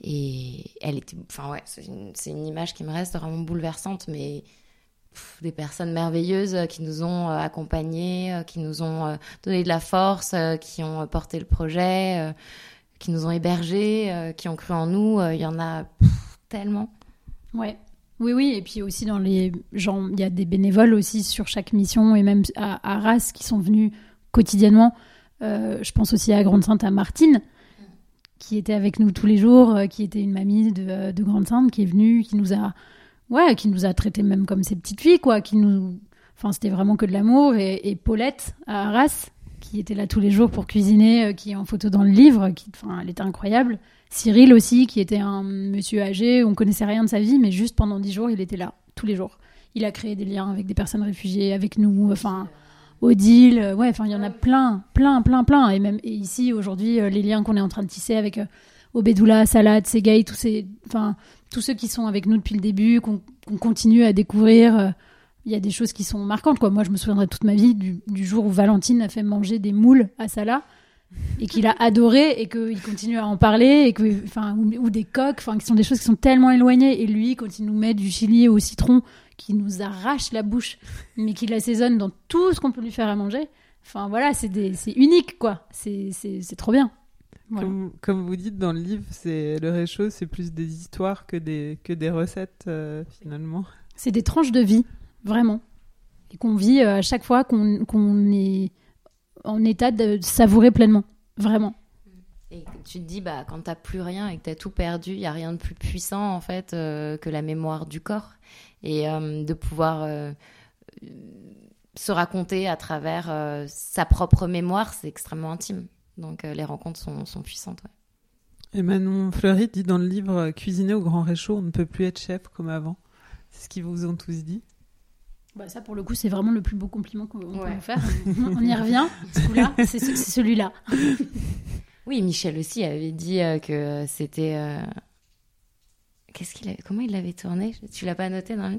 et elle était, enfin ouais, c'est une, une image qui me reste vraiment bouleversante, mais des personnes merveilleuses qui nous ont accompagnés, qui nous ont donné de la force, qui ont porté le projet, qui nous ont hébergés, qui ont cru en nous. Il y en a tellement. Ouais. Oui, oui, et puis aussi dans les gens, il y a des bénévoles aussi sur chaque mission et même à, Arras qui sont venus quotidiennement. je pense aussi à Grande Sainte, à Martine, qui était avec nous tous les jours, qui était une mamie de Grande Sainte, qui est venue, qui nous a ouais, qui nous a traités même comme ses petites filles, quoi, qui nous, enfin, c'était vraiment que de l'amour. Et, Paulette à Arras, qui était là tous les jours pour cuisiner, euh, qui est en photo dans le livre, qui, enfin, elle était incroyable. Cyril aussi, qui était un monsieur âgé, on connaissait rien de sa vie, mais juste pendant dix jours, il était là, tous les jours. Il a créé des liens avec des personnes réfugiées, avec nous, enfin, Odile, euh, ouais, enfin, il y en a plein, plein, plein, plein. Et même et ici, aujourd'hui, euh, les liens qu'on est en train de tisser avec Obedoula, Salade, Segay, tous ces, enfin, tous ceux qui sont avec nous depuis le début, qu'on continue à découvrir. Euh, il y a des choses qui sont marquantes. Quoi. Moi, je me souviendrai toute ma vie du, jour où Valentine a fait manger des moules à Salah et qu'il a adoré et qu'il continue à en parler et que, enfin, ou, des coques, enfin, qui sont des choses qui sont tellement éloignées. Et lui, quand il nous met du chili au citron, qui nous arrache la bouche, mais qui l'assaisonne dans tout ce qu'on peut lui faire à manger. Enfin voilà, c'est unique quoi. C'est trop bien. Comme, vous dites dans le livre, c'est le réchaud, c'est plus des histoires que des, que des recettes euh, finalement. C'est des tranches de vie, vraiment. Et qu'on vit euh, à chaque fois qu'on est en état de savourer pleinement, vraiment. Et tu te dis, bah, quand t'as plus rien et que t'as tout perdu, il y a rien de plus puissant en fait euh, que la mémoire du corps. Et de pouvoir se raconter à travers sa propre mémoire, c'est extrêmement intime. Donc euh, les rencontres sont, puissantes. Et Manon Fleury dit dans le livre euh, Cuisiner au grand réchaud, on ne peut plus être chef comme avant. C'est ce qu'ils vous ont tous dit bah ça, pour le coup, c'est vraiment le plus beau compliment qu'on peut vous faire. on y revient. c'est celui-là. Oui, Michel aussi avait dit euh, que c'était Qu'est-ce qu'il Comment il l'avait tourné? Tu l'as pas noté dans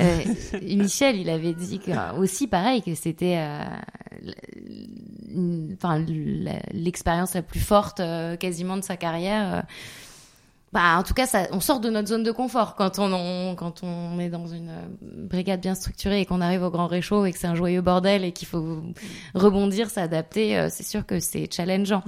euh, Michel, il avait dit que, aussi pareil que c'était euh, enfin l'expérience la plus forte euh, quasiment de sa carrière. Euh. Bah, en tout cas, ça, on sort de notre zone de confort quand on, quand on est dans une brigade bien structurée et qu'on arrive au grand réchaud et que c'est un joyeux bordel et qu'il faut rebondir, s'adapter. c'est sûr que c'est challengeant.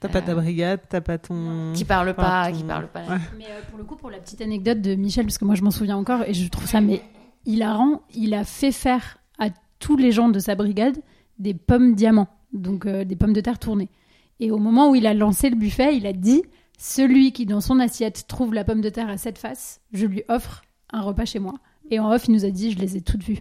T'as pas ta brigade, t'as pas ton. Qui parle pas, qui parle pas. Mais euh, pour le coup, pour la petite anecdote de Michel, parce que moi je m'en souviens encore et je trouve ça mais hilarant, il a fait faire à tous les gens de sa brigade des pommes diamants, donc euh, des pommes de terre tournées. Et au moment où il a lancé le buffet, il a dit celui qui dans son assiette trouve la pomme de terre à cette face, je lui offre un repas chez moi. Et en off, il nous a dit je les ai toutes vues.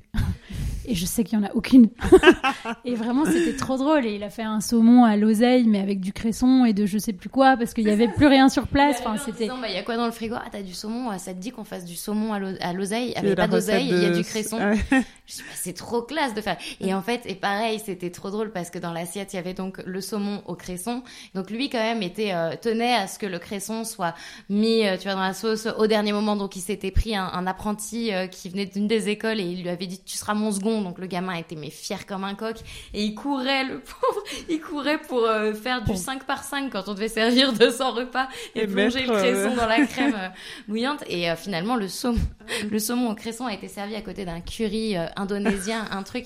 Et je sais qu'il y en a aucune. et vraiment, c'était trop drôle. Et il a fait un saumon à l'oseille, mais avec du cresson et de je sais plus quoi, parce qu'il y avait plus rien sur place. Enfin, c'était. Bah, il y a quoi dans le frigo? Ah, t'as du saumon. Ah, ça te dit qu'on fasse du saumon à l'oseille. Il n'y avait pas d'oseille, il y a du cresson. je suis c'est trop classe de faire. Et en fait, et pareil, c'était trop drôle parce que dans l'assiette, il y avait donc le saumon au cresson. Donc lui, quand même, était euh, tenait à ce que le cresson soit mis, euh, tu vois, dans la sauce au dernier moment. Donc il s'était pris un, apprenti euh, qui venait d'une des écoles et il lui avait dit tu seras mon second donc le gamin était mais fier comme un coq. Et il courait le pauvre, il courait pour euh, faire du 5 par 5 quand on devait servir 200 repas et, plonger le cresson euh, dans la crème euh, bouillante et finalement le saumon le saumon au cresson a été servi à côté d'un curry indonésien, un truc.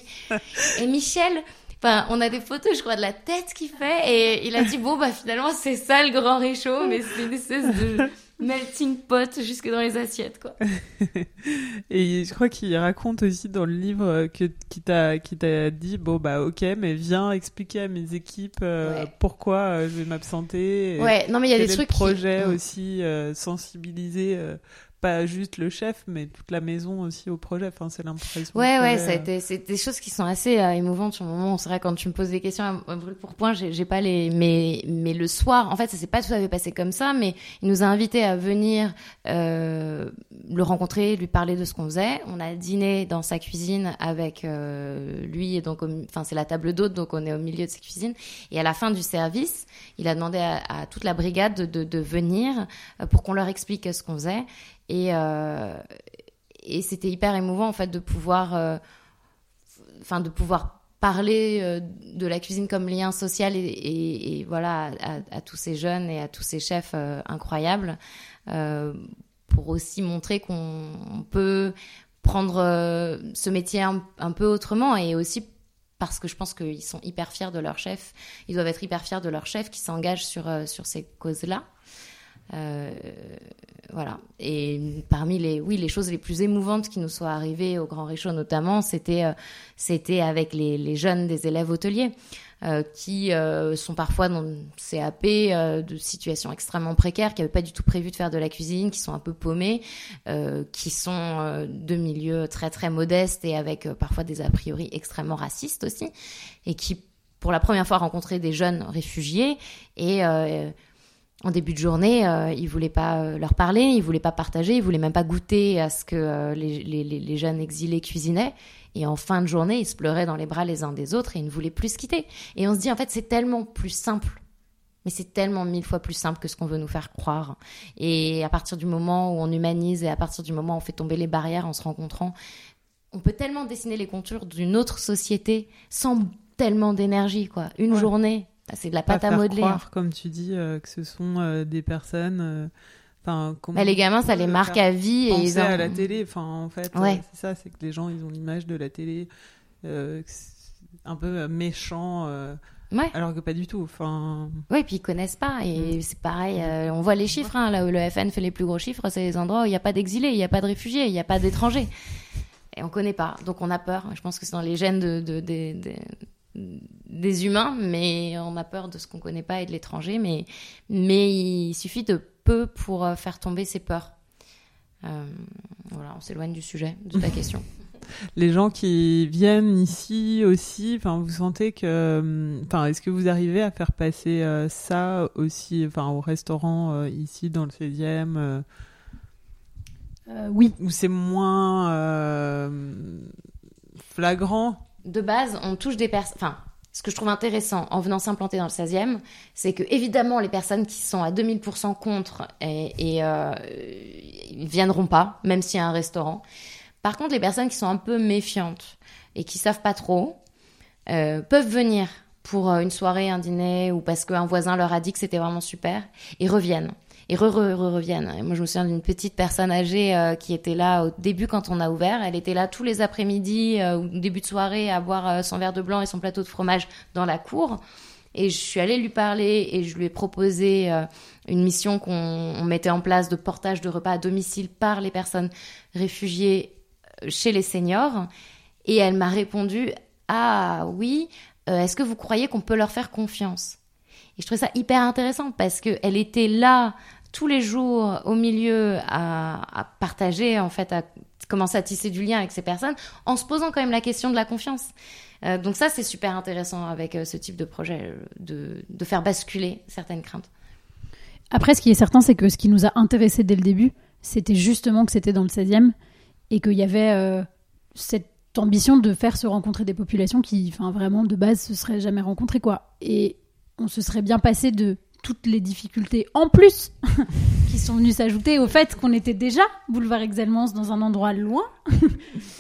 Et Michel Enfin, on a des photos, je crois, de la tête qu'il fait, et il a dit bon bah finalement c'est ça le grand réchaud, mais c'est une espèce de melting pot jusque dans les assiettes, quoi. et je crois qu'il raconte aussi dans le livre que qui t'a qui t'a dit bon bah ok mais viens expliquer à mes équipes euh, pourquoi euh, je vais m'absenter. Ouais, non mais il y a des trucs. Projet aussi euh, sensibiliser pas juste le chef, mais toute la maison aussi au projet. Enfin, c'est l'impression. Ouais, ouais, ça a été, c'est des choses qui sont assez euh, émouvantes sur le moment. C'est vrai, quand tu me poses des questions pour point, j'ai pas les, mais, mais le soir, en fait, ça s'est pas tout à fait passé comme ça, mais il nous a invités à venir euh, le rencontrer, lui parler de ce qu'on faisait. On a dîné dans sa cuisine avec euh, lui, et donc, enfin, c'est la table d'hôte, donc on est au milieu de sa cuisine. Et à la fin du service, il a demandé à, à toute la brigade de, de, de venir euh, pour qu'on leur explique ce qu'on faisait. Et, euh, et c'était hyper émouvant en fait de pouvoir, euh, enfin de pouvoir parler euh, de la cuisine comme lien social et, voilà à, tous ces jeunes et à tous ces chefs incroyables pour aussi montrer qu'on peut prendre ce métier un, peu autrement et aussi parce que je pense qu'ils sont hyper fiers de leur chef. Ils doivent être hyper fiers de leur chef qui s'engage sur, sur ces causes-là. Euh, voilà. Et parmi les, oui, les choses les plus émouvantes qui nous soient arrivées au Grand Réchaud notamment, c'était, euh, avec les, jeunes des élèves hôteliers. Euh, qui sont parfois dans CAP de situations extrêmement précaires, qui n'avaient pas du tout prévu de faire de la cuisine, qui sont un peu paumés, qui sont de milieux très très modestes et avec parfois des a priori extrêmement racistes aussi, et qui pour la première fois rencontraient des jeunes réfugiés et en début de journée, euh, ils voulaient pas euh, leur parler, ils voulaient pas partager, ils voulaient même pas goûter à ce que euh, les, les, les, jeunes exilés cuisinaient. Et en fin de journée, ils se pleuraient dans les bras les uns des autres et ils ne voulaient plus se quitter. Et on se dit, en fait, c'est tellement plus simple. Mais c'est tellement mille fois plus simple que ce qu'on veut nous faire croire. Et à partir du moment où on humanise et à partir du moment où on fait tomber les barrières en se rencontrant, on peut tellement dessiner les contours d'une autre société sans tellement d'énergie, quoi. Une journée, c'est de la pâte à modeler. Croire, hein. comme tu dis, euh, que ce sont euh, des personnes. Euh, enfin, bah, les gamins, ça les marque à vie et ils ont... à la télé. Enfin, en fait, c'est ça, c'est que les gens, ils ont l'image de la télé un peu méchant. Ouais. Alors que pas du tout. Enfin. Oui, puis ils connaissent pas. Et mm. c'est pareil, on voit les chiffres. Hein, là où le FN fait les plus gros chiffres, c'est les endroits où il n'y a pas d'exilés, il n'y a pas de réfugiés, il n'y a pas d'étrangers. Et on connaît pas. Donc on a peur. Je pense que c'est dans les gènes de, de, de, des humains, mais on a peur de ce qu'on connaît pas et de l'étranger. Mais, mais il suffit de peu pour euh, faire tomber ces peurs. Euh, voilà, on s'éloigne du sujet, de ta question. Les gens qui viennent ici aussi, enfin, vous sentez que, enfin, est-ce que vous arrivez à faire passer euh, ça aussi, enfin, au restaurant ici dans le 16e Oui. Ou c'est moins flagrant? De base, on touche des personnes. Enfin, ce que je trouve intéressant en venant s'implanter dans le 16e, c'est que évidemment les personnes qui sont à 2000% contre et, et euh, viendront pas, même s'il y a un restaurant. Par contre, les personnes qui sont un peu méfiantes et qui savent pas trop euh, peuvent venir pour euh, une soirée, un dîner ou parce qu'un voisin leur a dit que c'était vraiment super et reviennent et re, re, reviennent. Et moi, je me souviens d'une petite personne âgée euh, qui était là au début quand on a ouvert. Elle était là tous les après-midi euh, ou début de soirée à boire euh, son verre de blanc et son plateau de fromage dans la cour. Et je suis allée lui parler et je lui ai proposé une mission qu'on mettait en place de portage de repas à domicile par les personnes réfugiées chez les seniors. Et elle m'a répondu Ah oui, est-ce que vous croyez qu'on peut leur faire confiance? Et je trouvais ça hyper intéressant parce qu'elle était là tous les jours au milieu à, partager, en fait, à commencer à tisser du lien avec ces personnes, en se posant quand même la question de la confiance. Euh, donc ça, c'est super intéressant avec euh, ce type de projet, de, de, faire basculer certaines craintes. Après, ce qui est certain, c'est que ce qui nous a intéressé dès le début, c'était justement que c'était dans le 16e et qu'il y avait euh, cette ambition de faire se rencontrer des populations qui, vraiment, de base, se seraient jamais rencontrées, quoi. Et on se serait bien passé de toutes les difficultés en plus qui sont venues s'ajouter au fait qu'on était déjà boulevard Exelmance dans un endroit loin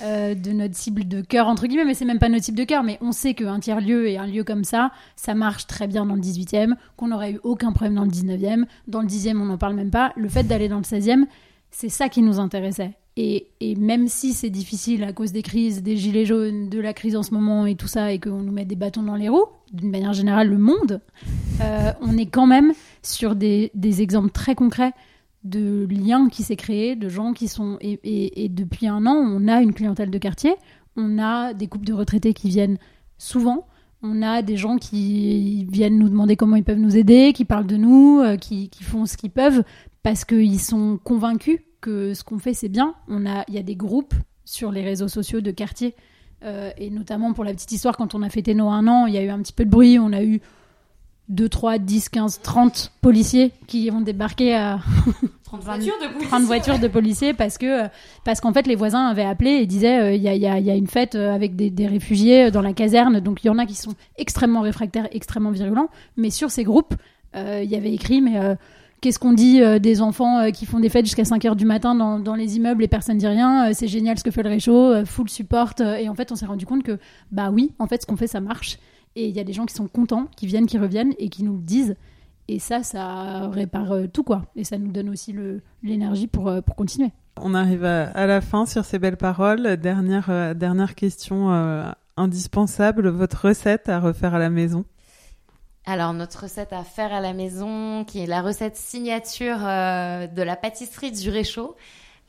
euh, de notre cible de cœur entre guillemets mais c'est même pas notre cible de cœur mais on sait qu'un tiers lieu et un lieu comme ça ça marche très bien dans le 18e qu'on n'aurait eu aucun problème dans le 19e dans le 10e on n'en parle même pas. Le fait d'aller dans le 16e c'est ça qui nous intéressait et, même si c'est difficile à cause des crises, des gilets jaunes, de la crise en ce moment et tout ça, et qu'on nous met des bâtons dans les roues, d'une manière générale, le monde, euh, on est quand même sur des, exemples très concrets de liens qui s'est créé, de gens qui sont... Et, et, depuis un an, on a une clientèle de quartier, on a des couples de retraités qui viennent souvent, on a des gens qui viennent nous demander comment ils peuvent nous aider, qui parlent de nous, euh, qui, qui font ce qu'ils peuvent, parce qu'ils sont convaincus que ce qu'on fait, c'est bien. On a, il y a des groupes sur les réseaux sociaux de quartier, euh, et notamment pour la petite histoire, quand on a fêté nos un an, il y a eu un petit peu de bruit. On a eu 2, 3, 10, 15, 30 policiers qui ont débarqué à 30 voitures de policiers, 30 voitures de policiers parce que parce qu'en fait les voisins avaient appelé et disaient euh, il y, a, y, a, y, a, une fête euh, avec des, des, réfugiés dans la caserne donc il y en a qui sont extrêmement réfractaires extrêmement virulents mais sur ces groupes il y avait écrit mais Qu'est-ce qu'on dit euh, des enfants euh, qui font des fêtes jusqu'à 5 heures du matin dans, les immeubles et personne dit rien euh, C'est génial ce que fait le réchaud, full support. et en fait, on s'est rendu compte que, bah oui, en fait, ce qu'on fait, ça marche. Et il y a des gens qui sont contents, qui viennent, qui reviennent et qui nous le disent. Et ça, ça répare tout, quoi. Et ça nous donne aussi l'énergie pour, pour continuer. On arrive à, la fin sur ces belles paroles. Dernière, question indispensable, votre recette à refaire à la maison? Alors notre recette à faire à la maison, qui est la recette signature de la pâtisserie du réchaud,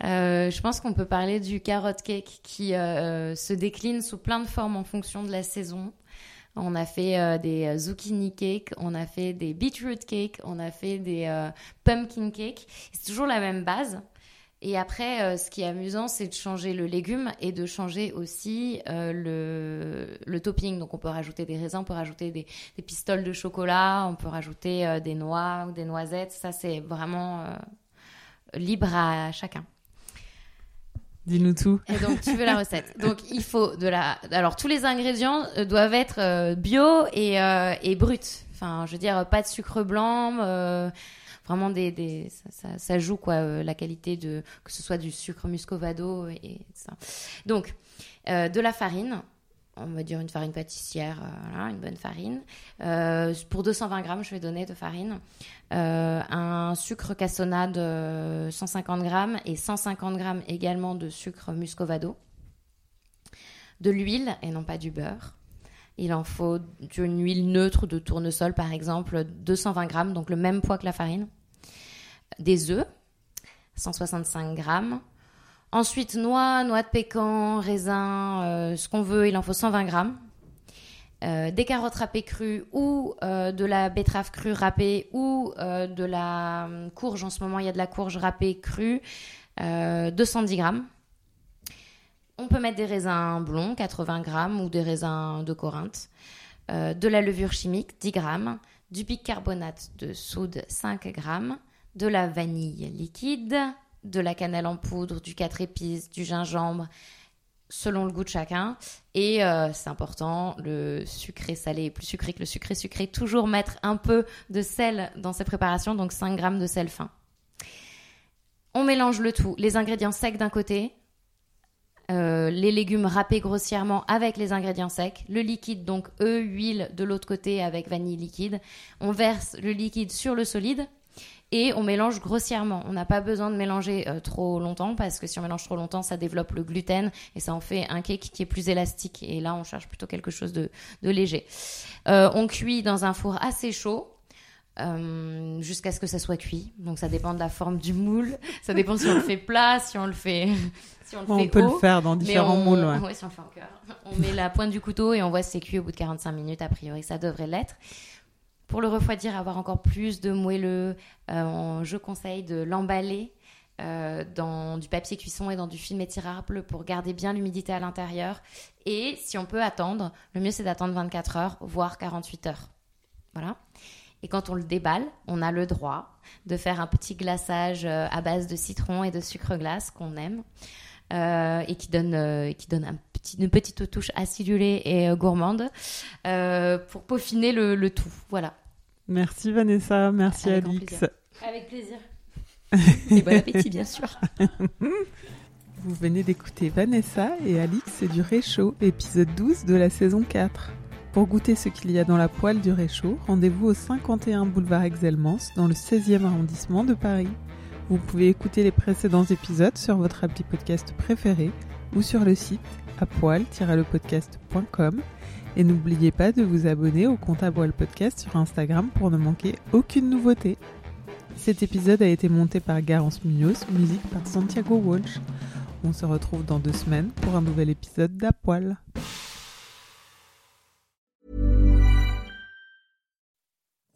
je pense qu'on peut parler du carrot cake qui se décline sous plein de formes en fonction de la saison. On a fait euh, des euh, zucchini cake, on a fait des beetroot cake, on a fait des euh, pumpkin cake. C'est toujours la même base. Et après, ce qui est amusant, c'est de changer le légume et de changer aussi le, le, topping. Donc, on peut rajouter des raisins, on peut rajouter des, des pistoles de chocolat, on peut rajouter des noix ou des noisettes. Ça, c'est vraiment libre à chacun. Dis-nous tout. Et donc, tu veux la recette. Donc, il faut de la. Alors, tous les ingrédients euh, doivent être euh, bio et, euh, et bruts. Enfin, je veux dire, pas de sucre blanc. Vraiment, des, des... Ça, joue, quoi, la qualité de. Que ce soit du sucre muscovado et ça. Donc, de la farine, on va dire une farine pâtissière, euh, une bonne farine. Euh, pour 220 grammes, je vais donner de farine. Euh, un sucre cassonade 150 grammes et 150 grammes également de sucre muscovado. De l'huile et non pas du beurre. Il en faut une huile neutre de tournesol par exemple, 220 grammes, donc le même poids que la farine. Des œufs, 165 grammes. Ensuite, noix, noix de pécan, raisin, euh, ce qu'on veut, il en faut 120 grammes. Euh, des carottes râpées crues ou euh, de la betterave crue râpée ou de la courge. En ce moment, il y a de la courge râpée crue, 210 grammes. On peut mettre des raisins blonds, 80 grammes, ou des raisins de Corinthe. de la levure chimique, 10 grammes. Du bicarbonate de soude, 5 grammes. De la vanille liquide, de la cannelle en poudre, du 4 épices, du gingembre, selon le goût de chacun. Et euh, c'est important, le sucré salé est plus sucré que le sucré sucré. Toujours mettre un peu de sel dans ces préparations, donc 5 grammes de sel fin. On mélange le tout, les ingrédients secs d'un côté, euh, les légumes râpés grossièrement avec les ingrédients secs, le liquide, donc œufs, huile de l'autre côté avec vanille liquide. On verse le liquide sur le solide et on mélange grossièrement. On n'a pas besoin de mélanger euh, trop longtemps parce que si on mélange trop longtemps, ça développe le gluten et ça en fait un cake qui est plus élastique. Et là, on cherche plutôt quelque chose de, léger. Euh, on cuit dans un four assez chaud. Euh, jusqu'à ce que ça soit cuit. Donc ça dépend de la forme du moule. Ça dépend si on le fait plat, si on le fait, si on le peut le faire dans différents moules. Ouais. si on fait en cœur. On met la pointe du couteau et on voit si c'est cuit au bout de 45 minutes. A priori, ça devrait l'être. Pour le refroidir, avoir encore plus de moelleux, euh, je conseille de l'emballer euh, dans du papier cuisson et dans du film étirable pour garder bien l'humidité à l'intérieur. Et si on peut attendre, le mieux c'est d'attendre 24 heures, voire 48 heures. Voilà. Et quand on le déballe, on a le droit de faire un petit glaçage euh, à base de citron et de sucre glace qu'on aime et qui donne, qui donne un une petite touche acidulée et gourmande pour peaufiner le, tout. Voilà. Merci Vanessa, merci Alix. Avec plaisir. et bon appétit, bien sûr. Vous venez d'écouter Vanessa et Alix du Réchaud, épisode 12 de la saison 4. Pour goûter ce qu'il y a dans la poêle du Réchaud, rendez-vous au 51 boulevard Exelmans, dans le 16e arrondissement de Paris. Vous pouvez écouter les précédents épisodes sur votre appli podcast préféré ou sur le site à poil-lepodcast.com et n'oubliez pas de vous abonner au compte à Boile Podcast sur Instagram pour ne manquer aucune nouveauté. Cet épisode a été monté par Garance Munoz, musique par Santiago Walsh. On se retrouve dans deux semaines pour un nouvel épisode d'Apoil.